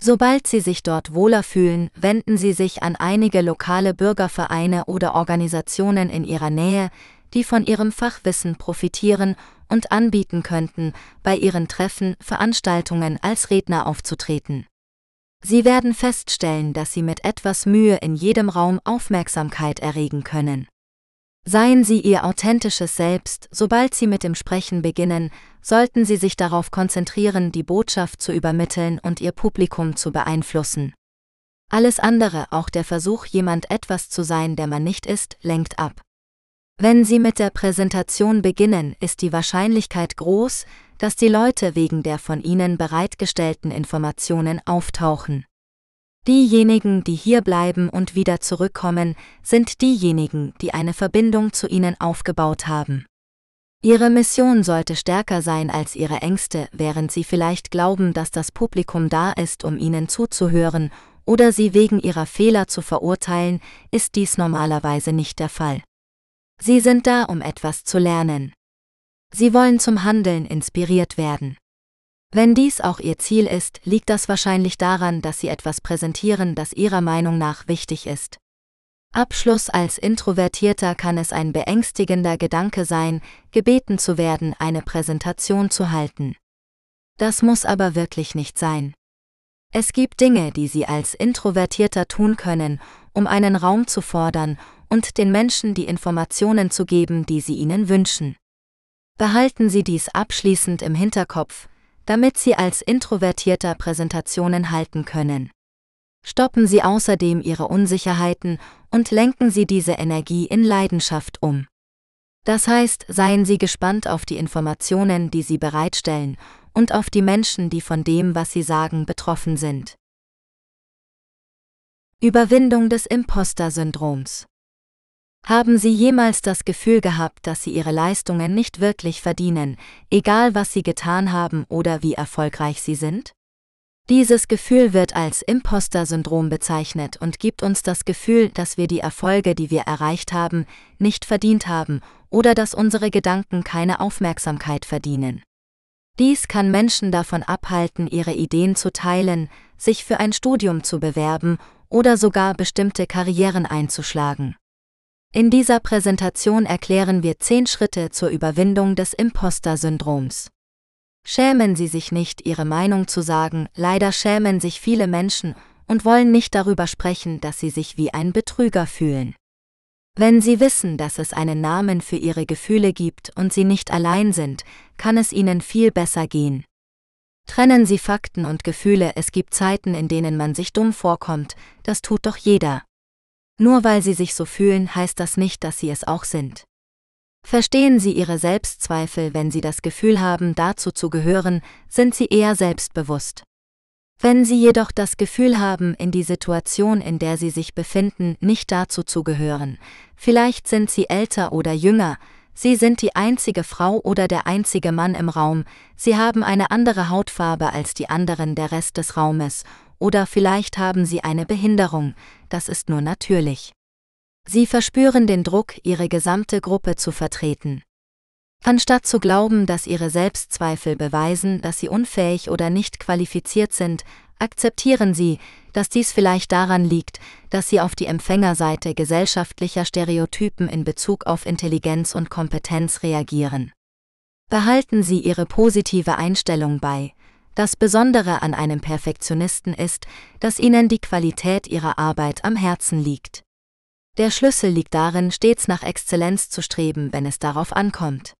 Sobald Sie sich dort wohler fühlen, wenden Sie sich an einige lokale Bürgervereine oder Organisationen in Ihrer Nähe, die von Ihrem Fachwissen profitieren und anbieten könnten, bei Ihren Treffen, Veranstaltungen als Redner aufzutreten. Sie werden feststellen, dass Sie mit etwas Mühe in jedem Raum Aufmerksamkeit erregen können. Seien Sie Ihr authentisches Selbst, sobald Sie mit dem Sprechen beginnen, sollten Sie sich darauf konzentrieren, die Botschaft zu übermitteln und Ihr Publikum zu beeinflussen. Alles andere, auch der Versuch, jemand etwas zu sein, der man nicht ist, lenkt ab. Wenn Sie mit der Präsentation beginnen, ist die Wahrscheinlichkeit groß, dass die Leute wegen der von Ihnen bereitgestellten Informationen auftauchen. Diejenigen, die hier bleiben und wieder zurückkommen, sind diejenigen, die eine Verbindung zu Ihnen aufgebaut haben. Ihre Mission sollte stärker sein als Ihre Ängste, während Sie vielleicht glauben, dass das Publikum da ist, um Ihnen zuzuhören, oder Sie wegen Ihrer Fehler zu verurteilen, ist dies normalerweise nicht der Fall. Sie sind da, um etwas zu lernen. Sie wollen zum Handeln inspiriert werden. Wenn dies auch Ihr Ziel ist, liegt das wahrscheinlich daran, dass Sie etwas präsentieren, das Ihrer Meinung nach wichtig ist. Abschluss als Introvertierter kann es ein beängstigender Gedanke sein, gebeten zu werden, eine Präsentation zu halten. Das muss aber wirklich nicht sein. Es gibt Dinge, die Sie als Introvertierter tun können, um einen Raum zu fordern und den Menschen die Informationen zu geben, die Sie ihnen wünschen. Behalten Sie dies abschließend im Hinterkopf, damit Sie als Introvertierter Präsentationen halten können. Stoppen Sie außerdem Ihre Unsicherheiten und lenken Sie diese Energie in Leidenschaft um. Das heißt, seien Sie gespannt auf die Informationen, die Sie bereitstellen, und auf die Menschen, die von dem, was Sie sagen, betroffen sind. Überwindung des Imposter-Syndroms haben Sie jemals das Gefühl gehabt, dass Sie Ihre Leistungen nicht wirklich verdienen, egal was Sie getan haben oder wie erfolgreich Sie sind? Dieses Gefühl wird als Imposter-Syndrom bezeichnet und gibt uns das Gefühl, dass wir die Erfolge, die wir erreicht haben, nicht verdient haben oder dass unsere Gedanken keine Aufmerksamkeit verdienen. Dies kann Menschen davon abhalten, ihre Ideen zu teilen, sich für ein Studium zu bewerben oder sogar bestimmte Karrieren einzuschlagen. In dieser Präsentation erklären wir zehn Schritte zur Überwindung des Imposter-Syndroms. Schämen Sie sich nicht, Ihre Meinung zu sagen, leider schämen sich viele Menschen und wollen nicht darüber sprechen, dass sie sich wie ein Betrüger fühlen. Wenn Sie wissen, dass es einen Namen für Ihre Gefühle gibt und Sie nicht allein sind, kann es Ihnen viel besser gehen. Trennen Sie Fakten und Gefühle, es gibt Zeiten, in denen man sich dumm vorkommt, das tut doch jeder. Nur weil sie sich so fühlen, heißt das nicht, dass sie es auch sind. Verstehen Sie Ihre Selbstzweifel, wenn Sie das Gefühl haben, dazu zu gehören, sind Sie eher selbstbewusst. Wenn Sie jedoch das Gefühl haben, in die Situation, in der Sie sich befinden, nicht dazu zu gehören, vielleicht sind Sie älter oder jünger, Sie sind die einzige Frau oder der einzige Mann im Raum, Sie haben eine andere Hautfarbe als die anderen der Rest des Raumes oder vielleicht haben sie eine Behinderung, das ist nur natürlich. Sie verspüren den Druck, ihre gesamte Gruppe zu vertreten. Anstatt zu glauben, dass ihre Selbstzweifel beweisen, dass sie unfähig oder nicht qualifiziert sind, akzeptieren sie, dass dies vielleicht daran liegt, dass sie auf die Empfängerseite gesellschaftlicher Stereotypen in Bezug auf Intelligenz und Kompetenz reagieren. Behalten Sie Ihre positive Einstellung bei, das Besondere an einem Perfektionisten ist, dass ihnen die Qualität ihrer Arbeit am Herzen liegt. Der Schlüssel liegt darin, stets nach Exzellenz zu streben, wenn es darauf ankommt.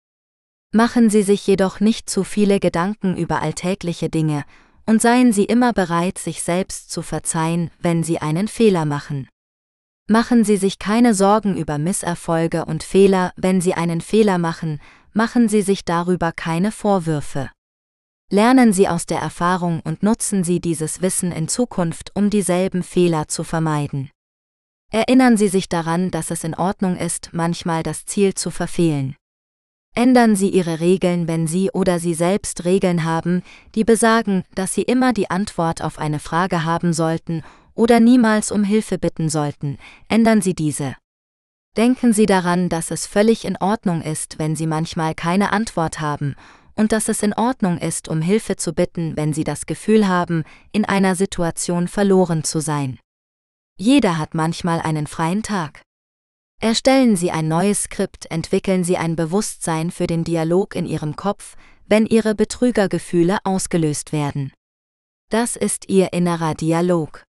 Machen Sie sich jedoch nicht zu viele Gedanken über alltägliche Dinge und seien Sie immer bereit, sich selbst zu verzeihen, wenn Sie einen Fehler machen. Machen Sie sich keine Sorgen über Misserfolge und Fehler, wenn Sie einen Fehler machen, machen Sie sich darüber keine Vorwürfe. Lernen Sie aus der Erfahrung und nutzen Sie dieses Wissen in Zukunft, um dieselben Fehler zu vermeiden. Erinnern Sie sich daran, dass es in Ordnung ist, manchmal das Ziel zu verfehlen. Ändern Sie Ihre Regeln, wenn Sie oder Sie selbst Regeln haben, die besagen, dass Sie immer die Antwort auf eine Frage haben sollten oder niemals um Hilfe bitten sollten, ändern Sie diese. Denken Sie daran, dass es völlig in Ordnung ist, wenn Sie manchmal keine Antwort haben und dass es in Ordnung ist, um Hilfe zu bitten, wenn Sie das Gefühl haben, in einer Situation verloren zu sein. Jeder hat manchmal einen freien Tag. Erstellen Sie ein neues Skript, entwickeln Sie ein Bewusstsein für den Dialog in Ihrem Kopf, wenn Ihre Betrügergefühle ausgelöst werden. Das ist Ihr innerer Dialog.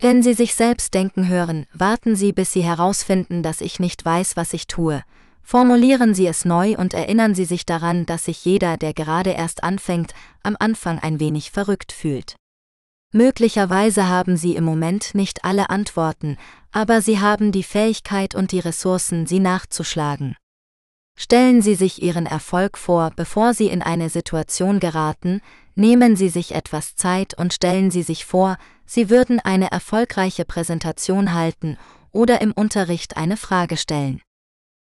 Wenn Sie sich selbst denken hören, warten Sie, bis Sie herausfinden, dass ich nicht weiß, was ich tue, Formulieren Sie es neu und erinnern Sie sich daran, dass sich jeder, der gerade erst anfängt, am Anfang ein wenig verrückt fühlt. Möglicherweise haben Sie im Moment nicht alle Antworten, aber sie haben die Fähigkeit und die Ressourcen, sie nachzuschlagen. Stellen Sie sich Ihren Erfolg vor, bevor Sie in eine Situation geraten, nehmen Sie sich etwas Zeit und stellen Sie sich vor, Sie würden eine erfolgreiche Präsentation halten oder im Unterricht eine Frage stellen.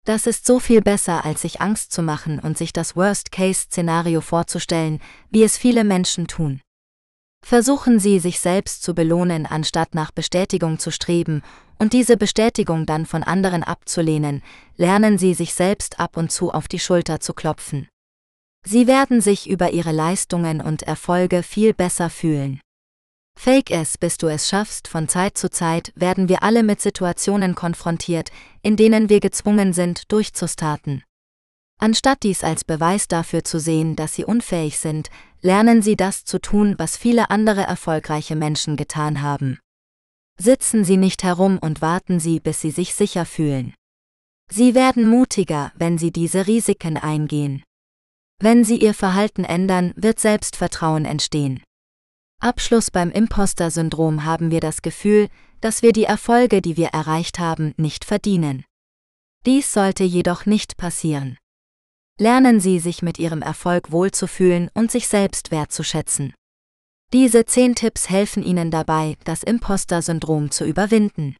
Das ist so viel besser, als sich Angst zu machen und sich das Worst-Case-Szenario vorzustellen, wie es viele Menschen tun. Versuchen Sie, sich selbst zu belohnen, anstatt nach Bestätigung zu streben und diese Bestätigung dann von anderen abzulehnen, lernen Sie sich selbst ab und zu auf die Schulter zu klopfen. Sie werden sich über Ihre Leistungen und Erfolge viel besser fühlen. Fake es, bis du es schaffst, von Zeit zu Zeit werden wir alle mit Situationen konfrontiert, in denen wir gezwungen sind, durchzustarten. Anstatt dies als Beweis dafür zu sehen, dass sie unfähig sind, lernen sie das zu tun, was viele andere erfolgreiche Menschen getan haben. Sitzen Sie nicht herum und warten Sie, bis Sie sich sicher fühlen. Sie werden mutiger, wenn Sie diese Risiken eingehen. Wenn Sie Ihr Verhalten ändern, wird Selbstvertrauen entstehen. Abschluss beim Imposter-Syndrom haben wir das Gefühl, dass wir die Erfolge, die wir erreicht haben, nicht verdienen. Dies sollte jedoch nicht passieren. Lernen Sie sich mit Ihrem Erfolg wohlzufühlen und sich selbst wertzuschätzen. Diese zehn Tipps helfen Ihnen dabei, das Imposter-Syndrom zu überwinden.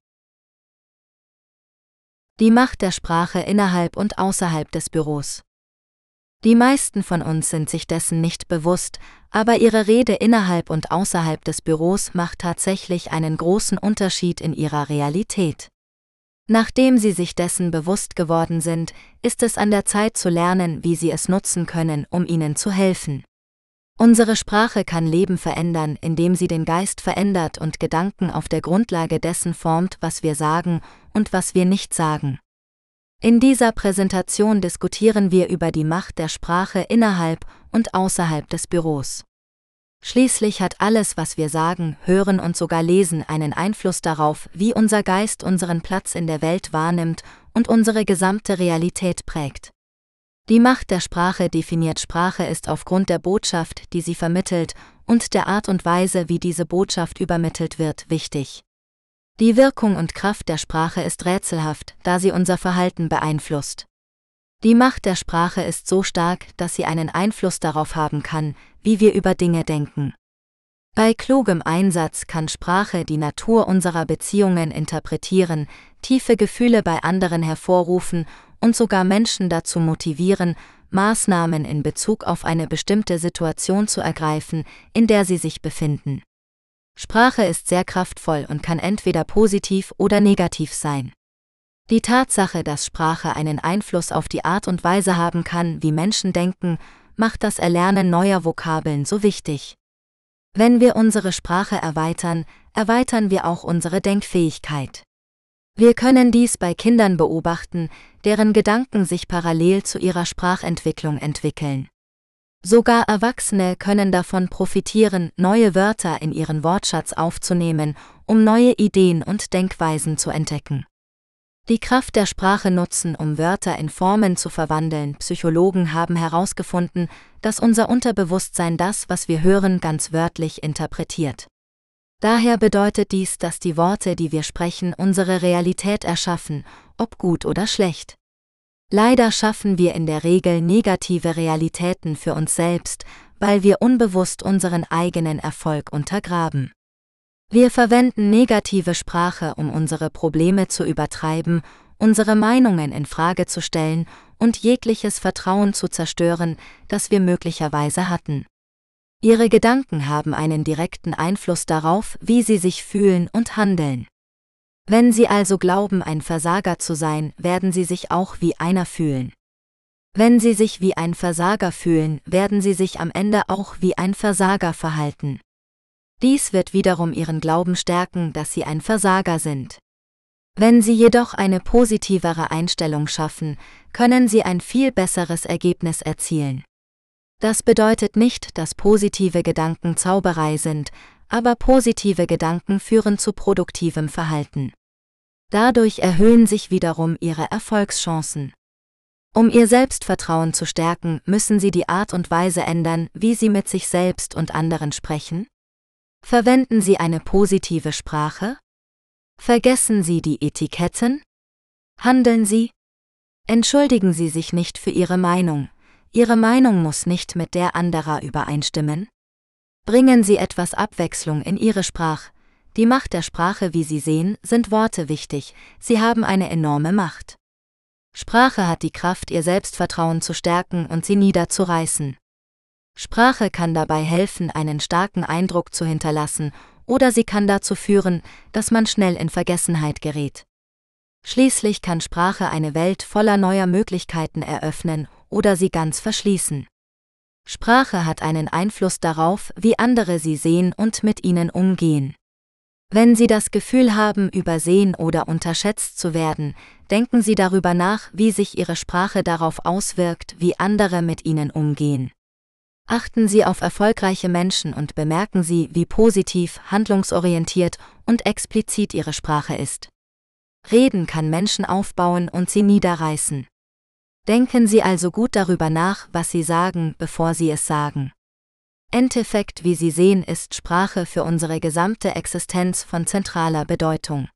Die Macht der Sprache innerhalb und außerhalb des Büros. Die meisten von uns sind sich dessen nicht bewusst, aber ihre Rede innerhalb und außerhalb des Büros macht tatsächlich einen großen Unterschied in ihrer Realität. Nachdem sie sich dessen bewusst geworden sind, ist es an der Zeit zu lernen, wie sie es nutzen können, um ihnen zu helfen. Unsere Sprache kann Leben verändern, indem sie den Geist verändert und Gedanken auf der Grundlage dessen formt, was wir sagen und was wir nicht sagen. In dieser Präsentation diskutieren wir über die Macht der Sprache innerhalb und außerhalb des Büros. Schließlich hat alles, was wir sagen, hören und sogar lesen, einen Einfluss darauf, wie unser Geist unseren Platz in der Welt wahrnimmt und unsere gesamte Realität prägt. Die Macht der Sprache definiert Sprache ist aufgrund der Botschaft, die sie vermittelt, und der Art und Weise, wie diese Botschaft übermittelt wird, wichtig. Die Wirkung und Kraft der Sprache ist rätselhaft, da sie unser Verhalten beeinflusst. Die Macht der Sprache ist so stark, dass sie einen Einfluss darauf haben kann, wie wir über Dinge denken. Bei klugem Einsatz kann Sprache die Natur unserer Beziehungen interpretieren, tiefe Gefühle bei anderen hervorrufen und sogar Menschen dazu motivieren, Maßnahmen in Bezug auf eine bestimmte Situation zu ergreifen, in der sie sich befinden. Sprache ist sehr kraftvoll und kann entweder positiv oder negativ sein. Die Tatsache, dass Sprache einen Einfluss auf die Art und Weise haben kann, wie Menschen denken, macht das Erlernen neuer Vokabeln so wichtig. Wenn wir unsere Sprache erweitern, erweitern wir auch unsere Denkfähigkeit. Wir können dies bei Kindern beobachten, deren Gedanken sich parallel zu ihrer Sprachentwicklung entwickeln. Sogar Erwachsene können davon profitieren, neue Wörter in ihren Wortschatz aufzunehmen, um neue Ideen und Denkweisen zu entdecken. Die Kraft der Sprache nutzen, um Wörter in Formen zu verwandeln. Psychologen haben herausgefunden, dass unser Unterbewusstsein das, was wir hören, ganz wörtlich interpretiert. Daher bedeutet dies, dass die Worte, die wir sprechen, unsere Realität erschaffen, ob gut oder schlecht. Leider schaffen wir in der Regel negative Realitäten für uns selbst, weil wir unbewusst unseren eigenen Erfolg untergraben. Wir verwenden negative Sprache, um unsere Probleme zu übertreiben, unsere Meinungen in Frage zu stellen und jegliches Vertrauen zu zerstören, das wir möglicherweise hatten. Ihre Gedanken haben einen direkten Einfluss darauf, wie sie sich fühlen und handeln. Wenn Sie also glauben, ein Versager zu sein, werden Sie sich auch wie einer fühlen. Wenn Sie sich wie ein Versager fühlen, werden Sie sich am Ende auch wie ein Versager verhalten. Dies wird wiederum ihren Glauben stärken, dass sie ein Versager sind. Wenn sie jedoch eine positivere Einstellung schaffen, können sie ein viel besseres Ergebnis erzielen. Das bedeutet nicht, dass positive Gedanken Zauberei sind, aber positive Gedanken führen zu produktivem Verhalten. Dadurch erhöhen sich wiederum ihre Erfolgschancen. Um ihr Selbstvertrauen zu stärken, müssen sie die Art und Weise ändern, wie sie mit sich selbst und anderen sprechen, Verwenden Sie eine positive Sprache? Vergessen Sie die Etiketten? Handeln Sie? Entschuldigen Sie sich nicht für Ihre Meinung. Ihre Meinung muss nicht mit der anderer übereinstimmen. Bringen Sie etwas Abwechslung in Ihre Sprache. Die Macht der Sprache, wie Sie sehen, sind Worte wichtig, sie haben eine enorme Macht. Sprache hat die Kraft, ihr Selbstvertrauen zu stärken und sie niederzureißen. Sprache kann dabei helfen, einen starken Eindruck zu hinterlassen, oder sie kann dazu führen, dass man schnell in Vergessenheit gerät. Schließlich kann Sprache eine Welt voller neuer Möglichkeiten eröffnen oder sie ganz verschließen. Sprache hat einen Einfluss darauf, wie andere sie sehen und mit ihnen umgehen. Wenn Sie das Gefühl haben, übersehen oder unterschätzt zu werden, denken Sie darüber nach, wie sich Ihre Sprache darauf auswirkt, wie andere mit Ihnen umgehen. Achten Sie auf erfolgreiche Menschen und bemerken Sie, wie positiv, handlungsorientiert und explizit Ihre Sprache ist. Reden kann Menschen aufbauen und sie niederreißen. Denken Sie also gut darüber nach, was Sie sagen, bevor Sie es sagen. Endeffekt, wie Sie sehen, ist Sprache für unsere gesamte Existenz von zentraler Bedeutung.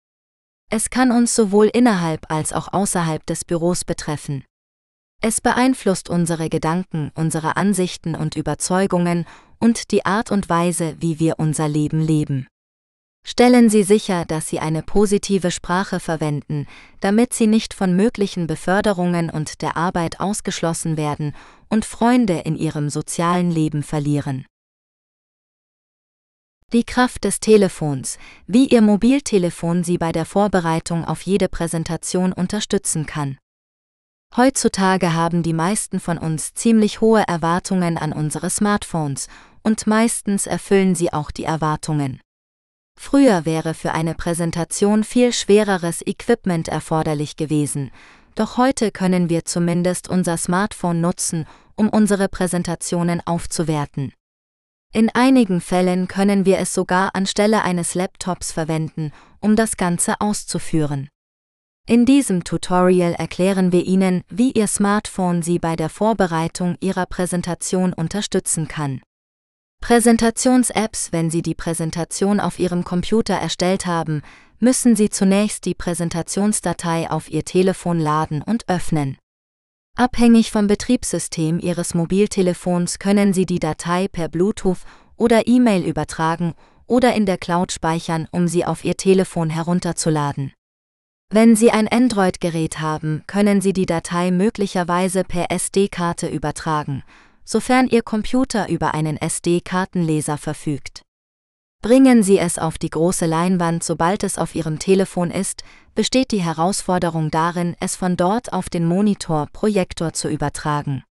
Es kann uns sowohl innerhalb als auch außerhalb des Büros betreffen. Es beeinflusst unsere Gedanken, unsere Ansichten und Überzeugungen und die Art und Weise, wie wir unser Leben leben. Stellen Sie sicher, dass Sie eine positive Sprache verwenden, damit Sie nicht von möglichen Beförderungen und der Arbeit ausgeschlossen werden und Freunde in Ihrem sozialen Leben verlieren. Die Kraft des Telefons, wie Ihr Mobiltelefon Sie bei der Vorbereitung auf jede Präsentation unterstützen kann. Heutzutage haben die meisten von uns ziemlich hohe Erwartungen an unsere Smartphones und meistens erfüllen sie auch die Erwartungen. Früher wäre für eine Präsentation viel schwereres Equipment erforderlich gewesen, doch heute können wir zumindest unser Smartphone nutzen, um unsere Präsentationen aufzuwerten. In einigen Fällen können wir es sogar anstelle eines Laptops verwenden, um das Ganze auszuführen. In diesem Tutorial erklären wir Ihnen, wie Ihr Smartphone Sie bei der Vorbereitung Ihrer Präsentation unterstützen kann. Präsentations-Apps Wenn Sie die Präsentation auf Ihrem Computer erstellt haben, müssen Sie zunächst die Präsentationsdatei auf Ihr Telefon laden und öffnen. Abhängig vom Betriebssystem Ihres Mobiltelefons können Sie die Datei per Bluetooth oder E-Mail übertragen oder in der Cloud speichern, um sie auf Ihr Telefon herunterzuladen. Wenn Sie ein Android-Gerät haben, können Sie die Datei möglicherweise per SD-Karte übertragen, sofern Ihr Computer über einen SD-Kartenleser verfügt. Bringen Sie es auf die große Leinwand, sobald es auf Ihrem Telefon ist, besteht die Herausforderung darin, es von dort auf den Monitor Projektor zu übertragen.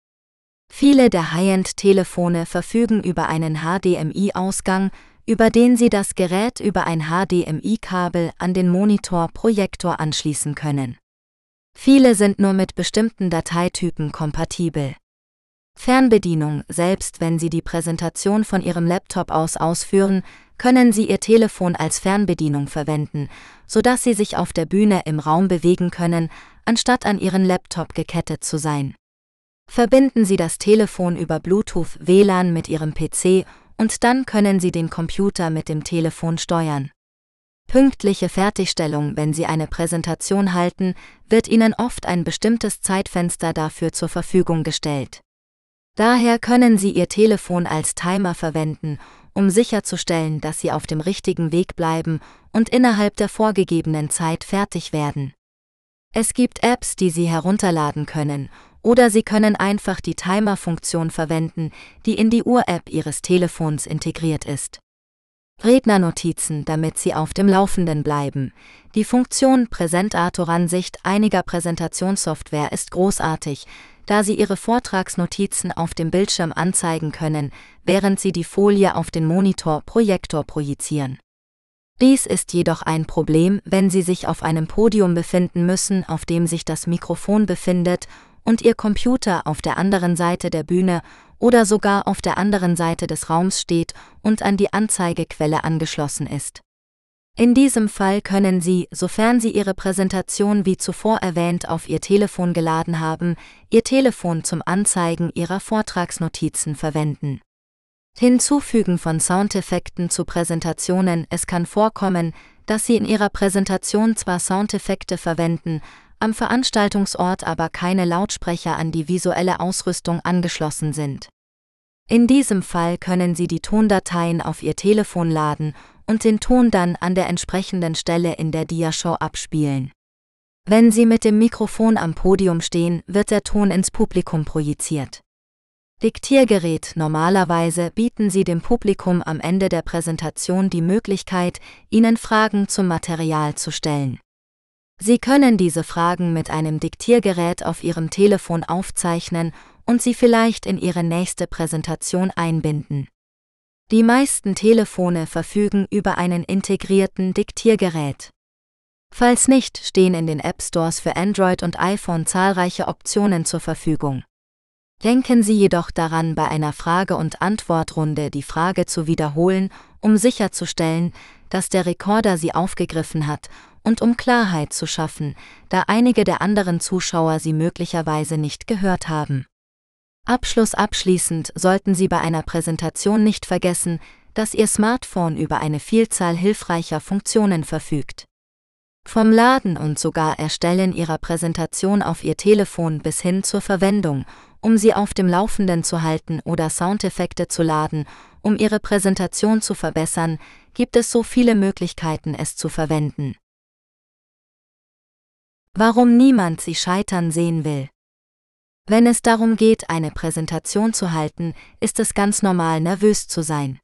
Viele der High-End-Telefone verfügen über einen HDMI-Ausgang, über den Sie das Gerät über ein HDMI-Kabel an den Monitor-Projektor anschließen können. Viele sind nur mit bestimmten Dateitypen kompatibel. Fernbedienung Selbst wenn Sie die Präsentation von Ihrem Laptop aus ausführen, können Sie Ihr Telefon als Fernbedienung verwenden, sodass Sie sich auf der Bühne im Raum bewegen können, anstatt an Ihren Laptop gekettet zu sein. Verbinden Sie das Telefon über Bluetooth WLAN mit Ihrem PC und dann können Sie den Computer mit dem Telefon steuern. Pünktliche Fertigstellung, wenn Sie eine Präsentation halten, wird Ihnen oft ein bestimmtes Zeitfenster dafür zur Verfügung gestellt. Daher können Sie Ihr Telefon als Timer verwenden, um sicherzustellen, dass Sie auf dem richtigen Weg bleiben und innerhalb der vorgegebenen Zeit fertig werden. Es gibt Apps, die Sie herunterladen können, oder Sie können einfach die Timer-Funktion verwenden, die in die Uhr-App Ihres Telefons integriert ist. Rednernotizen, damit Sie auf dem Laufenden bleiben. Die Funktion Präsentatoransicht einiger Präsentationssoftware ist großartig, da Sie Ihre Vortragsnotizen auf dem Bildschirm anzeigen können, während Sie die Folie auf den Monitor Projektor projizieren. Dies ist jedoch ein Problem, wenn Sie sich auf einem Podium befinden müssen, auf dem sich das Mikrofon befindet und Ihr Computer auf der anderen Seite der Bühne oder sogar auf der anderen Seite des Raums steht und an die Anzeigequelle angeschlossen ist. In diesem Fall können Sie, sofern Sie Ihre Präsentation wie zuvor erwähnt auf Ihr Telefon geladen haben, Ihr Telefon zum Anzeigen Ihrer Vortragsnotizen verwenden. Hinzufügen von Soundeffekten zu Präsentationen Es kann vorkommen, dass Sie in Ihrer Präsentation zwar Soundeffekte verwenden, am Veranstaltungsort aber keine Lautsprecher an die visuelle Ausrüstung angeschlossen sind. In diesem Fall können Sie die Tondateien auf Ihr Telefon laden und den Ton dann an der entsprechenden Stelle in der Diashow abspielen. Wenn Sie mit dem Mikrofon am Podium stehen, wird der Ton ins Publikum projiziert. Diktiergerät Normalerweise bieten Sie dem Publikum am Ende der Präsentation die Möglichkeit, Ihnen Fragen zum Material zu stellen. Sie können diese Fragen mit einem Diktiergerät auf Ihrem Telefon aufzeichnen und sie vielleicht in Ihre nächste Präsentation einbinden. Die meisten Telefone verfügen über einen integrierten Diktiergerät. Falls nicht, stehen in den App Stores für Android und iPhone zahlreiche Optionen zur Verfügung. Denken Sie jedoch daran, bei einer Frage- und Antwortrunde die Frage zu wiederholen, um sicherzustellen, dass der Rekorder sie aufgegriffen hat und um Klarheit zu schaffen, da einige der anderen Zuschauer sie möglicherweise nicht gehört haben. Abschluss abschließend sollten Sie bei einer Präsentation nicht vergessen, dass Ihr Smartphone über eine Vielzahl hilfreicher Funktionen verfügt. Vom Laden und sogar Erstellen Ihrer Präsentation auf Ihr Telefon bis hin zur Verwendung, um Sie auf dem Laufenden zu halten oder Soundeffekte zu laden, um Ihre Präsentation zu verbessern, gibt es so viele Möglichkeiten, es zu verwenden. Warum niemand Sie scheitern sehen will. Wenn es darum geht, eine Präsentation zu halten, ist es ganz normal, nervös zu sein.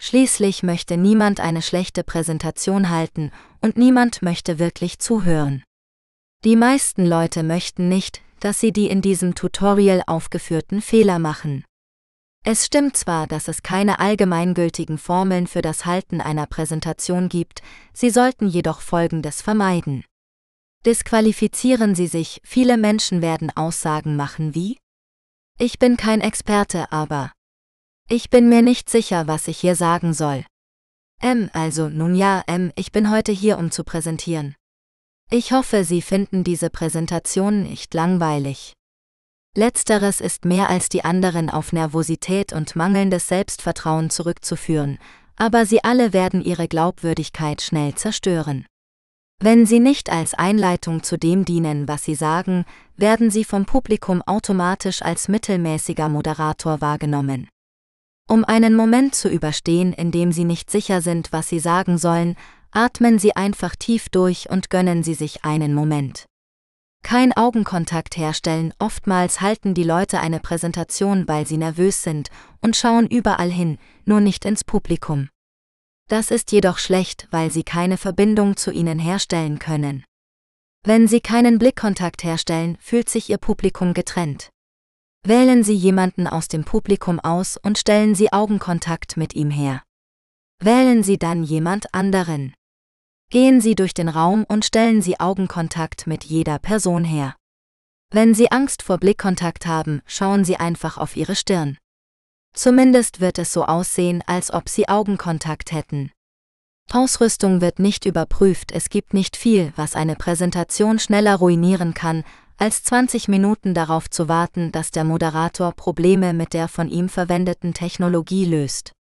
Schließlich möchte niemand eine schlechte Präsentation halten und niemand möchte wirklich zuhören. Die meisten Leute möchten nicht, dass sie die in diesem Tutorial aufgeführten Fehler machen. Es stimmt zwar, dass es keine allgemeingültigen Formeln für das Halten einer Präsentation gibt, Sie sollten jedoch Folgendes vermeiden. Disqualifizieren Sie sich, viele Menschen werden Aussagen machen wie Ich bin kein Experte, aber ich bin mir nicht sicher, was ich hier sagen soll. M, also nun ja, M, ich bin heute hier, um zu präsentieren. Ich hoffe, Sie finden diese Präsentation nicht langweilig. Letzteres ist mehr als die anderen auf Nervosität und mangelndes Selbstvertrauen zurückzuführen, aber sie alle werden ihre Glaubwürdigkeit schnell zerstören. Wenn sie nicht als Einleitung zu dem dienen, was sie sagen, werden sie vom Publikum automatisch als mittelmäßiger Moderator wahrgenommen. Um einen Moment zu überstehen, in dem Sie nicht sicher sind, was Sie sagen sollen, atmen Sie einfach tief durch und gönnen Sie sich einen Moment. Kein Augenkontakt herstellen, oftmals halten die Leute eine Präsentation, weil sie nervös sind und schauen überall hin, nur nicht ins Publikum. Das ist jedoch schlecht, weil sie keine Verbindung zu ihnen herstellen können. Wenn sie keinen Blickkontakt herstellen, fühlt sich ihr Publikum getrennt. Wählen Sie jemanden aus dem Publikum aus und stellen Sie Augenkontakt mit ihm her. Wählen Sie dann jemand anderen. Gehen Sie durch den Raum und stellen Sie Augenkontakt mit jeder Person her. Wenn Sie Angst vor Blickkontakt haben, schauen Sie einfach auf Ihre Stirn. Zumindest wird es so aussehen, als ob Sie Augenkontakt hätten. Ausrüstung wird nicht überprüft, es gibt nicht viel, was eine Präsentation schneller ruinieren kann, als 20 Minuten darauf zu warten, dass der Moderator Probleme mit der von ihm verwendeten Technologie löst.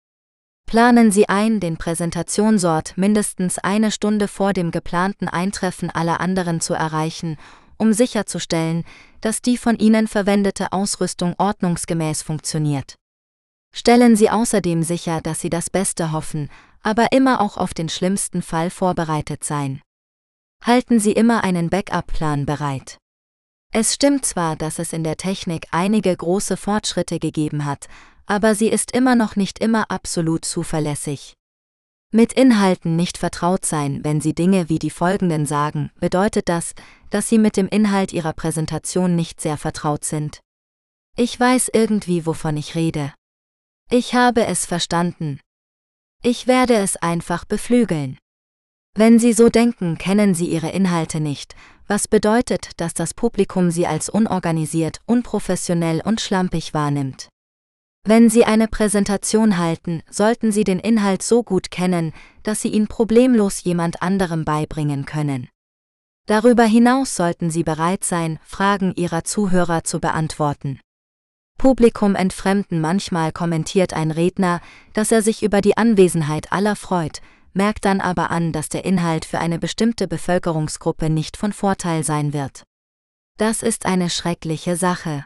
Planen Sie ein, den Präsentationsort mindestens eine Stunde vor dem geplanten Eintreffen aller anderen zu erreichen, um sicherzustellen, dass die von Ihnen verwendete Ausrüstung ordnungsgemäß funktioniert. Stellen Sie außerdem sicher, dass Sie das Beste hoffen, aber immer auch auf den schlimmsten Fall vorbereitet sein. Halten Sie immer einen Backup-Plan bereit. Es stimmt zwar, dass es in der Technik einige große Fortschritte gegeben hat, aber sie ist immer noch nicht immer absolut zuverlässig. Mit Inhalten nicht vertraut sein, wenn Sie Dinge wie die folgenden sagen, bedeutet das, dass Sie mit dem Inhalt Ihrer Präsentation nicht sehr vertraut sind. Ich weiß irgendwie, wovon ich rede. Ich habe es verstanden. Ich werde es einfach beflügeln. Wenn Sie so denken, kennen Sie Ihre Inhalte nicht, was bedeutet, dass das Publikum Sie als unorganisiert, unprofessionell und schlampig wahrnimmt. Wenn Sie eine Präsentation halten, sollten Sie den Inhalt so gut kennen, dass Sie ihn problemlos jemand anderem beibringen können. Darüber hinaus sollten Sie bereit sein, Fragen Ihrer Zuhörer zu beantworten. Publikum entfremden manchmal kommentiert ein Redner, dass er sich über die Anwesenheit aller freut, merkt dann aber an, dass der Inhalt für eine bestimmte Bevölkerungsgruppe nicht von Vorteil sein wird. Das ist eine schreckliche Sache.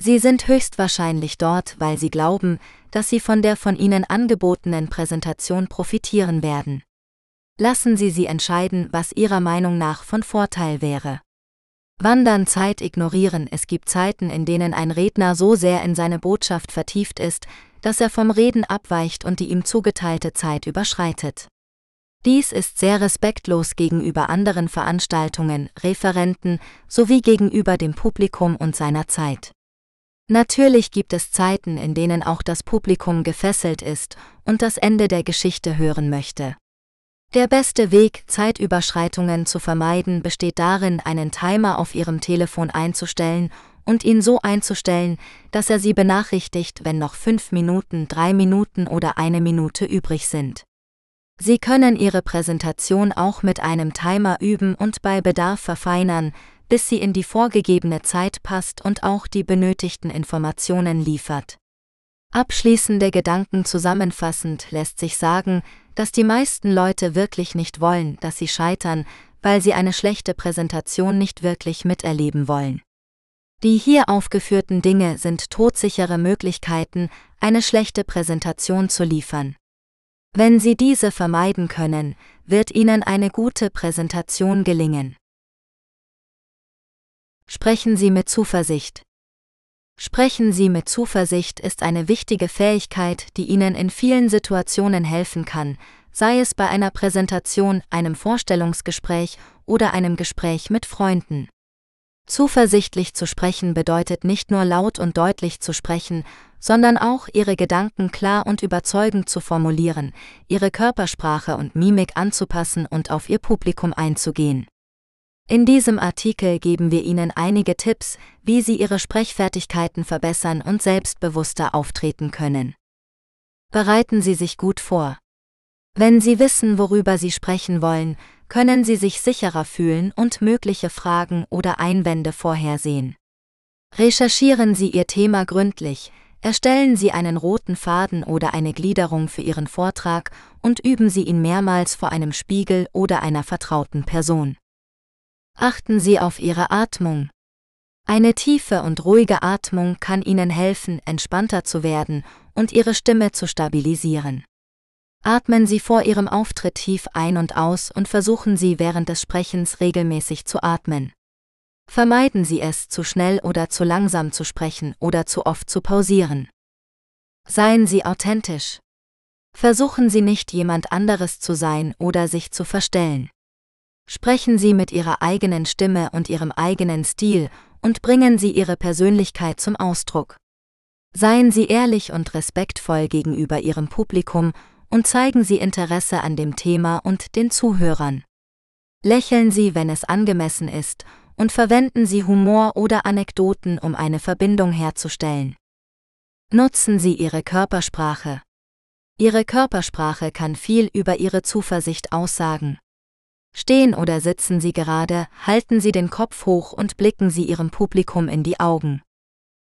Sie sind höchstwahrscheinlich dort, weil sie glauben, dass sie von der von ihnen angebotenen Präsentation profitieren werden. Lassen Sie sie entscheiden, was Ihrer Meinung nach von Vorteil wäre. Wandern Zeit ignorieren Es gibt Zeiten, in denen ein Redner so sehr in seine Botschaft vertieft ist, dass er vom Reden abweicht und die ihm zugeteilte Zeit überschreitet. Dies ist sehr respektlos gegenüber anderen Veranstaltungen, Referenten sowie gegenüber dem Publikum und seiner Zeit. Natürlich gibt es Zeiten, in denen auch das Publikum gefesselt ist und das Ende der Geschichte hören möchte. Der beste Weg, Zeitüberschreitungen zu vermeiden, besteht darin, einen Timer auf Ihrem Telefon einzustellen und ihn so einzustellen, dass er Sie benachrichtigt, wenn noch fünf Minuten, drei Minuten oder eine Minute übrig sind. Sie können Ihre Präsentation auch mit einem Timer üben und bei Bedarf verfeinern, bis sie in die vorgegebene Zeit passt und auch die benötigten Informationen liefert. Abschließende Gedanken zusammenfassend lässt sich sagen, dass die meisten Leute wirklich nicht wollen, dass sie scheitern, weil sie eine schlechte Präsentation nicht wirklich miterleben wollen. Die hier aufgeführten Dinge sind todsichere Möglichkeiten, eine schlechte Präsentation zu liefern. Wenn Sie diese vermeiden können, wird Ihnen eine gute Präsentation gelingen. Sprechen Sie mit Zuversicht. Sprechen Sie mit Zuversicht ist eine wichtige Fähigkeit, die Ihnen in vielen Situationen helfen kann, sei es bei einer Präsentation, einem Vorstellungsgespräch oder einem Gespräch mit Freunden. Zuversichtlich zu sprechen bedeutet nicht nur laut und deutlich zu sprechen, sondern auch Ihre Gedanken klar und überzeugend zu formulieren, Ihre Körpersprache und Mimik anzupassen und auf Ihr Publikum einzugehen. In diesem Artikel geben wir Ihnen einige Tipps, wie Sie Ihre Sprechfertigkeiten verbessern und selbstbewusster auftreten können. Bereiten Sie sich gut vor. Wenn Sie wissen, worüber Sie sprechen wollen, können Sie sich sicherer fühlen und mögliche Fragen oder Einwände vorhersehen. Recherchieren Sie Ihr Thema gründlich, erstellen Sie einen roten Faden oder eine Gliederung für Ihren Vortrag und üben Sie ihn mehrmals vor einem Spiegel oder einer vertrauten Person. Achten Sie auf Ihre Atmung. Eine tiefe und ruhige Atmung kann Ihnen helfen, entspannter zu werden und Ihre Stimme zu stabilisieren. Atmen Sie vor Ihrem Auftritt tief ein und aus und versuchen Sie während des Sprechens regelmäßig zu atmen. Vermeiden Sie es, zu schnell oder zu langsam zu sprechen oder zu oft zu pausieren. Seien Sie authentisch. Versuchen Sie nicht jemand anderes zu sein oder sich zu verstellen. Sprechen Sie mit Ihrer eigenen Stimme und Ihrem eigenen Stil und bringen Sie Ihre Persönlichkeit zum Ausdruck. Seien Sie ehrlich und respektvoll gegenüber Ihrem Publikum und zeigen Sie Interesse an dem Thema und den Zuhörern. Lächeln Sie, wenn es angemessen ist, und verwenden Sie Humor oder Anekdoten, um eine Verbindung herzustellen. Nutzen Sie Ihre Körpersprache. Ihre Körpersprache kann viel über Ihre Zuversicht aussagen. Stehen oder sitzen Sie gerade, halten Sie den Kopf hoch und blicken Sie Ihrem Publikum in die Augen.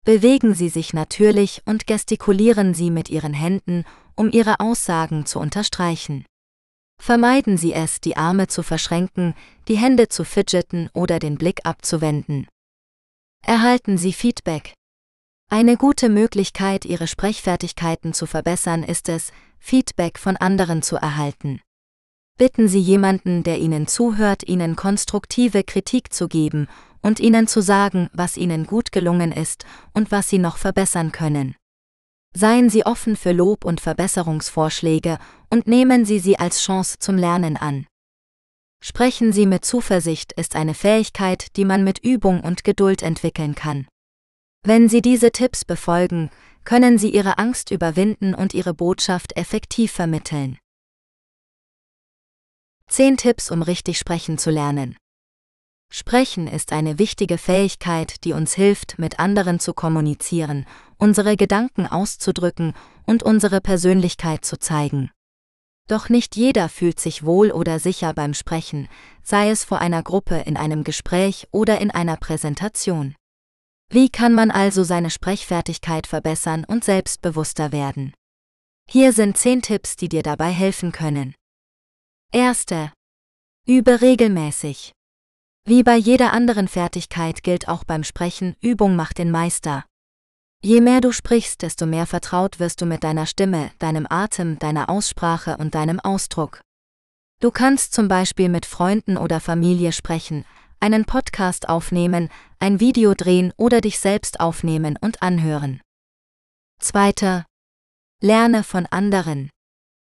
Bewegen Sie sich natürlich und gestikulieren Sie mit Ihren Händen, um Ihre Aussagen zu unterstreichen. Vermeiden Sie es, die Arme zu verschränken, die Hände zu fidgeten oder den Blick abzuwenden. Erhalten Sie Feedback. Eine gute Möglichkeit, Ihre Sprechfertigkeiten zu verbessern, ist es, Feedback von anderen zu erhalten. Bitten Sie jemanden, der Ihnen zuhört, Ihnen konstruktive Kritik zu geben und Ihnen zu sagen, was Ihnen gut gelungen ist und was Sie noch verbessern können. Seien Sie offen für Lob und Verbesserungsvorschläge und nehmen Sie sie als Chance zum Lernen an. Sprechen Sie mit Zuversicht ist eine Fähigkeit, die man mit Übung und Geduld entwickeln kann. Wenn Sie diese Tipps befolgen, können Sie Ihre Angst überwinden und Ihre Botschaft effektiv vermitteln. 10 Tipps, um richtig sprechen zu lernen. Sprechen ist eine wichtige Fähigkeit, die uns hilft, mit anderen zu kommunizieren, unsere Gedanken auszudrücken und unsere Persönlichkeit zu zeigen. Doch nicht jeder fühlt sich wohl oder sicher beim Sprechen, sei es vor einer Gruppe, in einem Gespräch oder in einer Präsentation. Wie kann man also seine Sprechfertigkeit verbessern und selbstbewusster werden? Hier sind 10 Tipps, die dir dabei helfen können. Erste. Übe regelmäßig. Wie bei jeder anderen Fertigkeit gilt auch beim Sprechen, Übung macht den Meister. Je mehr du sprichst, desto mehr vertraut wirst du mit deiner Stimme, deinem Atem, deiner Aussprache und deinem Ausdruck. Du kannst zum Beispiel mit Freunden oder Familie sprechen, einen Podcast aufnehmen, ein Video drehen oder dich selbst aufnehmen und anhören. Zweiter. Lerne von anderen.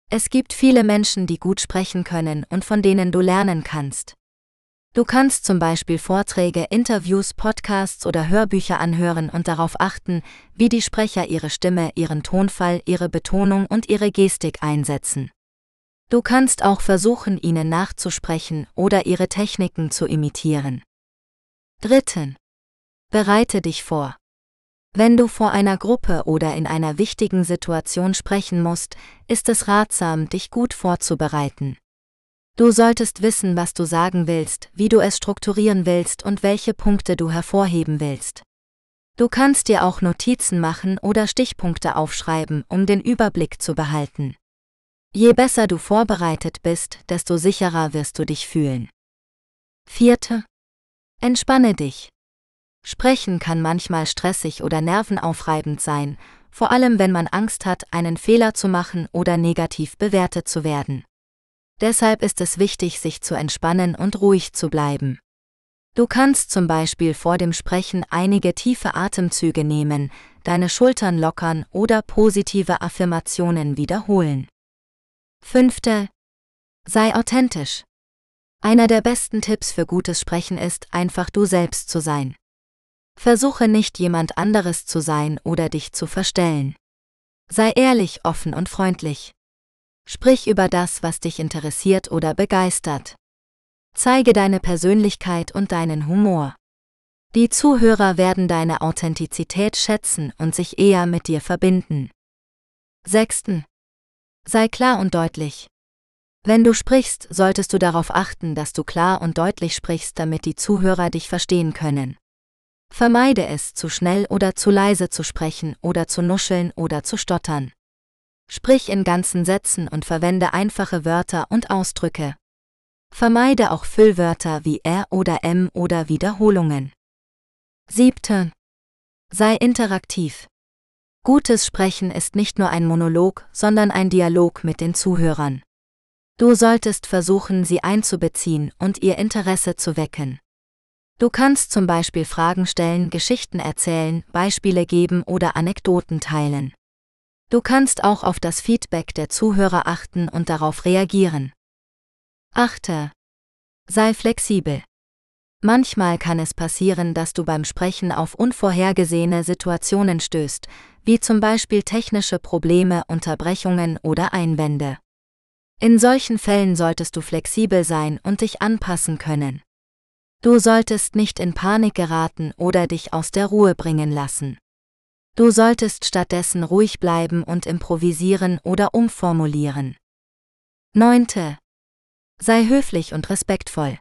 Es gibt viele Menschen, die gut sprechen können und von denen du lernen kannst. Du kannst zum Beispiel Vorträge, Interviews, Podcasts oder Hörbücher anhören und darauf achten, wie die Sprecher ihre Stimme, ihren Tonfall, ihre Betonung und ihre Gestik einsetzen. Du kannst auch versuchen, ihnen nachzusprechen oder ihre Techniken zu imitieren. Dritten. Bereite dich vor. Wenn du vor einer Gruppe oder in einer wichtigen Situation sprechen musst, ist es ratsam, dich gut vorzubereiten. Du solltest wissen, was du sagen willst, wie du es strukturieren willst und welche Punkte du hervorheben willst. Du kannst dir auch Notizen machen oder Stichpunkte aufschreiben, um den Überblick zu behalten. Je besser du vorbereitet bist, desto sicherer wirst du dich fühlen. Vierte. Entspanne dich. Sprechen kann manchmal stressig oder nervenaufreibend sein, vor allem wenn man Angst hat, einen Fehler zu machen oder negativ bewertet zu werden. Deshalb ist es wichtig, sich zu entspannen und ruhig zu bleiben. Du kannst zum Beispiel vor dem Sprechen einige tiefe Atemzüge nehmen, deine Schultern lockern oder positive Affirmationen wiederholen. Fünfte. Sei authentisch. Einer der besten Tipps für gutes Sprechen ist, einfach du selbst zu sein. Versuche nicht jemand anderes zu sein oder dich zu verstellen. Sei ehrlich, offen und freundlich. Sprich über das, was dich interessiert oder begeistert. Zeige deine Persönlichkeit und deinen Humor. Die Zuhörer werden deine Authentizität schätzen und sich eher mit dir verbinden. Sechsten. Sei klar und deutlich. Wenn du sprichst, solltest du darauf achten, dass du klar und deutlich sprichst, damit die Zuhörer dich verstehen können. Vermeide es, zu schnell oder zu leise zu sprechen oder zu nuscheln oder zu stottern. Sprich in ganzen Sätzen und verwende einfache Wörter und Ausdrücke. Vermeide auch Füllwörter wie R oder M oder Wiederholungen. 7. Sei interaktiv. Gutes Sprechen ist nicht nur ein Monolog, sondern ein Dialog mit den Zuhörern. Du solltest versuchen, sie einzubeziehen und ihr Interesse zu wecken. Du kannst zum Beispiel Fragen stellen, Geschichten erzählen, Beispiele geben oder Anekdoten teilen. Du kannst auch auf das Feedback der Zuhörer achten und darauf reagieren. Achte. Sei flexibel. Manchmal kann es passieren, dass du beim Sprechen auf unvorhergesehene Situationen stößt, wie zum Beispiel technische Probleme, Unterbrechungen oder Einwände. In solchen Fällen solltest du flexibel sein und dich anpassen können. Du solltest nicht in Panik geraten oder dich aus der Ruhe bringen lassen. Du solltest stattdessen ruhig bleiben und improvisieren oder umformulieren. 9. Sei höflich und respektvoll.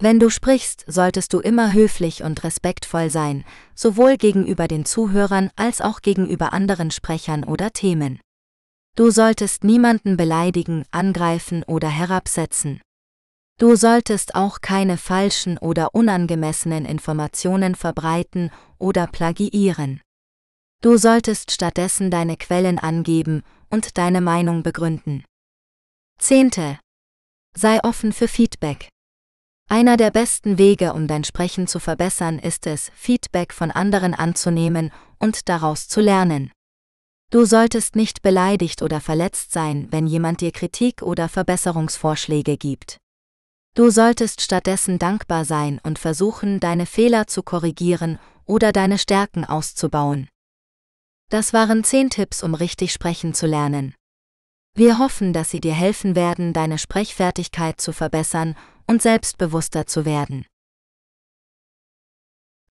Wenn du sprichst, solltest du immer höflich und respektvoll sein, sowohl gegenüber den Zuhörern als auch gegenüber anderen Sprechern oder Themen. Du solltest niemanden beleidigen, angreifen oder herabsetzen. Du solltest auch keine falschen oder unangemessenen Informationen verbreiten oder plagiieren. Du solltest stattdessen deine Quellen angeben und deine Meinung begründen. Zehnte. Sei offen für Feedback. Einer der besten Wege, um dein Sprechen zu verbessern, ist es, Feedback von anderen anzunehmen und daraus zu lernen. Du solltest nicht beleidigt oder verletzt sein, wenn jemand dir Kritik oder Verbesserungsvorschläge gibt. Du solltest stattdessen dankbar sein und versuchen, deine Fehler zu korrigieren oder deine Stärken auszubauen. Das waren zehn Tipps, um richtig sprechen zu lernen. Wir hoffen, dass sie dir helfen werden, deine Sprechfertigkeit zu verbessern und selbstbewusster zu werden.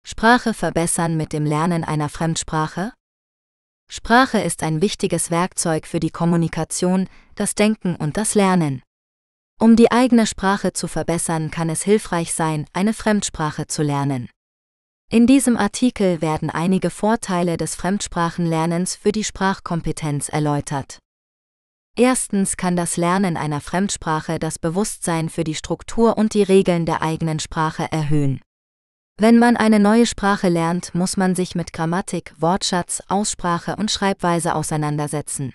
Sprache verbessern mit dem Lernen einer Fremdsprache? Sprache ist ein wichtiges Werkzeug für die Kommunikation, das Denken und das Lernen. Um die eigene Sprache zu verbessern, kann es hilfreich sein, eine Fremdsprache zu lernen. In diesem Artikel werden einige Vorteile des Fremdsprachenlernens für die Sprachkompetenz erläutert. Erstens kann das Lernen einer Fremdsprache das Bewusstsein für die Struktur und die Regeln der eigenen Sprache erhöhen. Wenn man eine neue Sprache lernt, muss man sich mit Grammatik, Wortschatz, Aussprache und Schreibweise auseinandersetzen.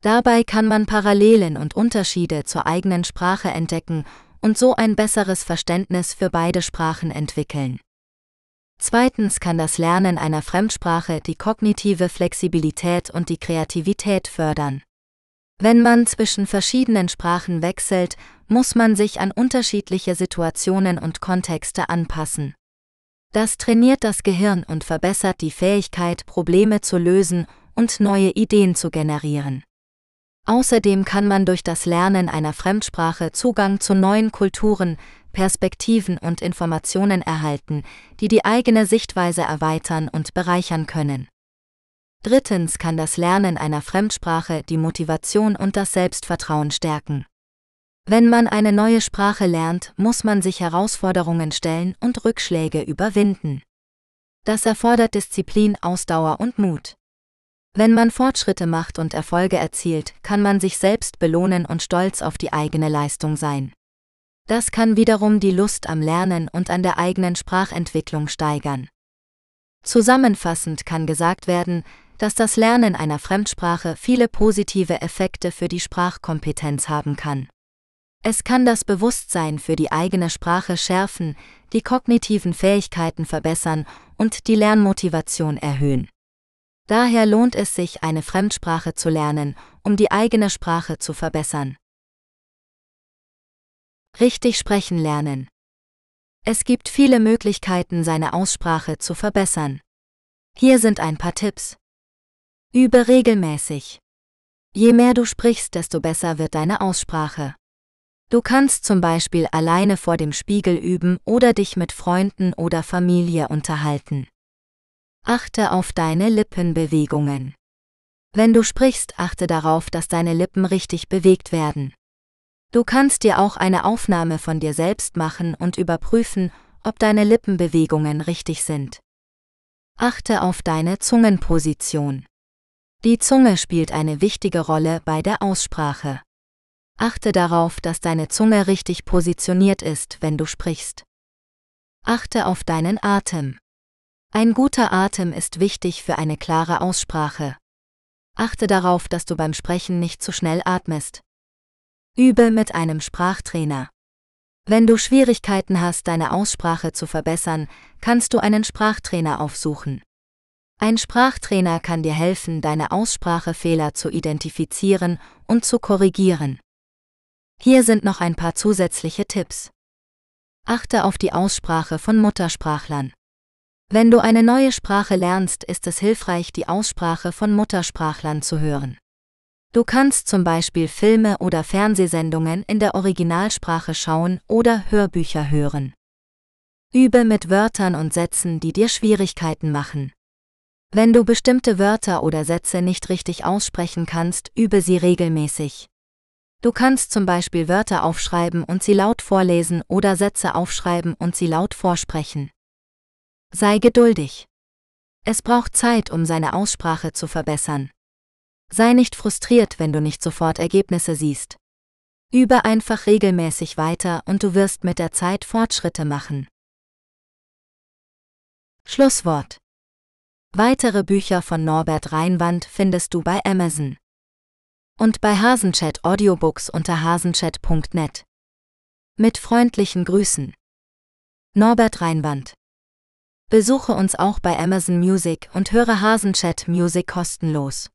Dabei kann man Parallelen und Unterschiede zur eigenen Sprache entdecken und so ein besseres Verständnis für beide Sprachen entwickeln. Zweitens kann das Lernen einer Fremdsprache die kognitive Flexibilität und die Kreativität fördern. Wenn man zwischen verschiedenen Sprachen wechselt, muss man sich an unterschiedliche Situationen und Kontexte anpassen. Das trainiert das Gehirn und verbessert die Fähigkeit, Probleme zu lösen und neue Ideen zu generieren. Außerdem kann man durch das Lernen einer Fremdsprache Zugang zu neuen Kulturen, Perspektiven und Informationen erhalten, die die eigene Sichtweise erweitern und bereichern können. Drittens kann das Lernen einer Fremdsprache die Motivation und das Selbstvertrauen stärken. Wenn man eine neue Sprache lernt, muss man sich Herausforderungen stellen und Rückschläge überwinden. Das erfordert Disziplin, Ausdauer und Mut. Wenn man Fortschritte macht und Erfolge erzielt, kann man sich selbst belohnen und stolz auf die eigene Leistung sein. Das kann wiederum die Lust am Lernen und an der eigenen Sprachentwicklung steigern. Zusammenfassend kann gesagt werden, dass das Lernen einer Fremdsprache viele positive Effekte für die Sprachkompetenz haben kann. Es kann das Bewusstsein für die eigene Sprache schärfen, die kognitiven Fähigkeiten verbessern und die Lernmotivation erhöhen. Daher lohnt es sich, eine Fremdsprache zu lernen, um die eigene Sprache zu verbessern. Richtig sprechen lernen. Es gibt viele Möglichkeiten, seine Aussprache zu verbessern. Hier sind ein paar Tipps. Übe regelmäßig. Je mehr du sprichst, desto besser wird deine Aussprache. Du kannst zum Beispiel alleine vor dem Spiegel üben oder dich mit Freunden oder Familie unterhalten. Achte auf deine Lippenbewegungen. Wenn du sprichst, achte darauf, dass deine Lippen richtig bewegt werden. Du kannst dir auch eine Aufnahme von dir selbst machen und überprüfen, ob deine Lippenbewegungen richtig sind. Achte auf deine Zungenposition. Die Zunge spielt eine wichtige Rolle bei der Aussprache. Achte darauf, dass deine Zunge richtig positioniert ist, wenn du sprichst. Achte auf deinen Atem. Ein guter Atem ist wichtig für eine klare Aussprache. Achte darauf, dass du beim Sprechen nicht zu schnell atmest. Übe mit einem Sprachtrainer. Wenn du Schwierigkeiten hast, deine Aussprache zu verbessern, kannst du einen Sprachtrainer aufsuchen. Ein Sprachtrainer kann dir helfen, deine Aussprachefehler zu identifizieren und zu korrigieren. Hier sind noch ein paar zusätzliche Tipps. Achte auf die Aussprache von Muttersprachlern. Wenn du eine neue Sprache lernst, ist es hilfreich, die Aussprache von Muttersprachlern zu hören. Du kannst zum Beispiel Filme oder Fernsehsendungen in der Originalsprache schauen oder Hörbücher hören. Übe mit Wörtern und Sätzen, die dir Schwierigkeiten machen. Wenn du bestimmte Wörter oder Sätze nicht richtig aussprechen kannst, übe sie regelmäßig. Du kannst zum Beispiel Wörter aufschreiben und sie laut vorlesen oder Sätze aufschreiben und sie laut vorsprechen. Sei geduldig. Es braucht Zeit, um seine Aussprache zu verbessern. Sei nicht frustriert, wenn du nicht sofort Ergebnisse siehst. Übe einfach regelmäßig weiter und du wirst mit der Zeit Fortschritte machen. Schlusswort Weitere Bücher von Norbert Reinwand findest du bei Amazon. Und bei Hasenchat Audiobooks unter hasenchat.net. Mit freundlichen Grüßen. Norbert Reinwand. Besuche uns auch bei Amazon Music und höre Hasenchat Music kostenlos.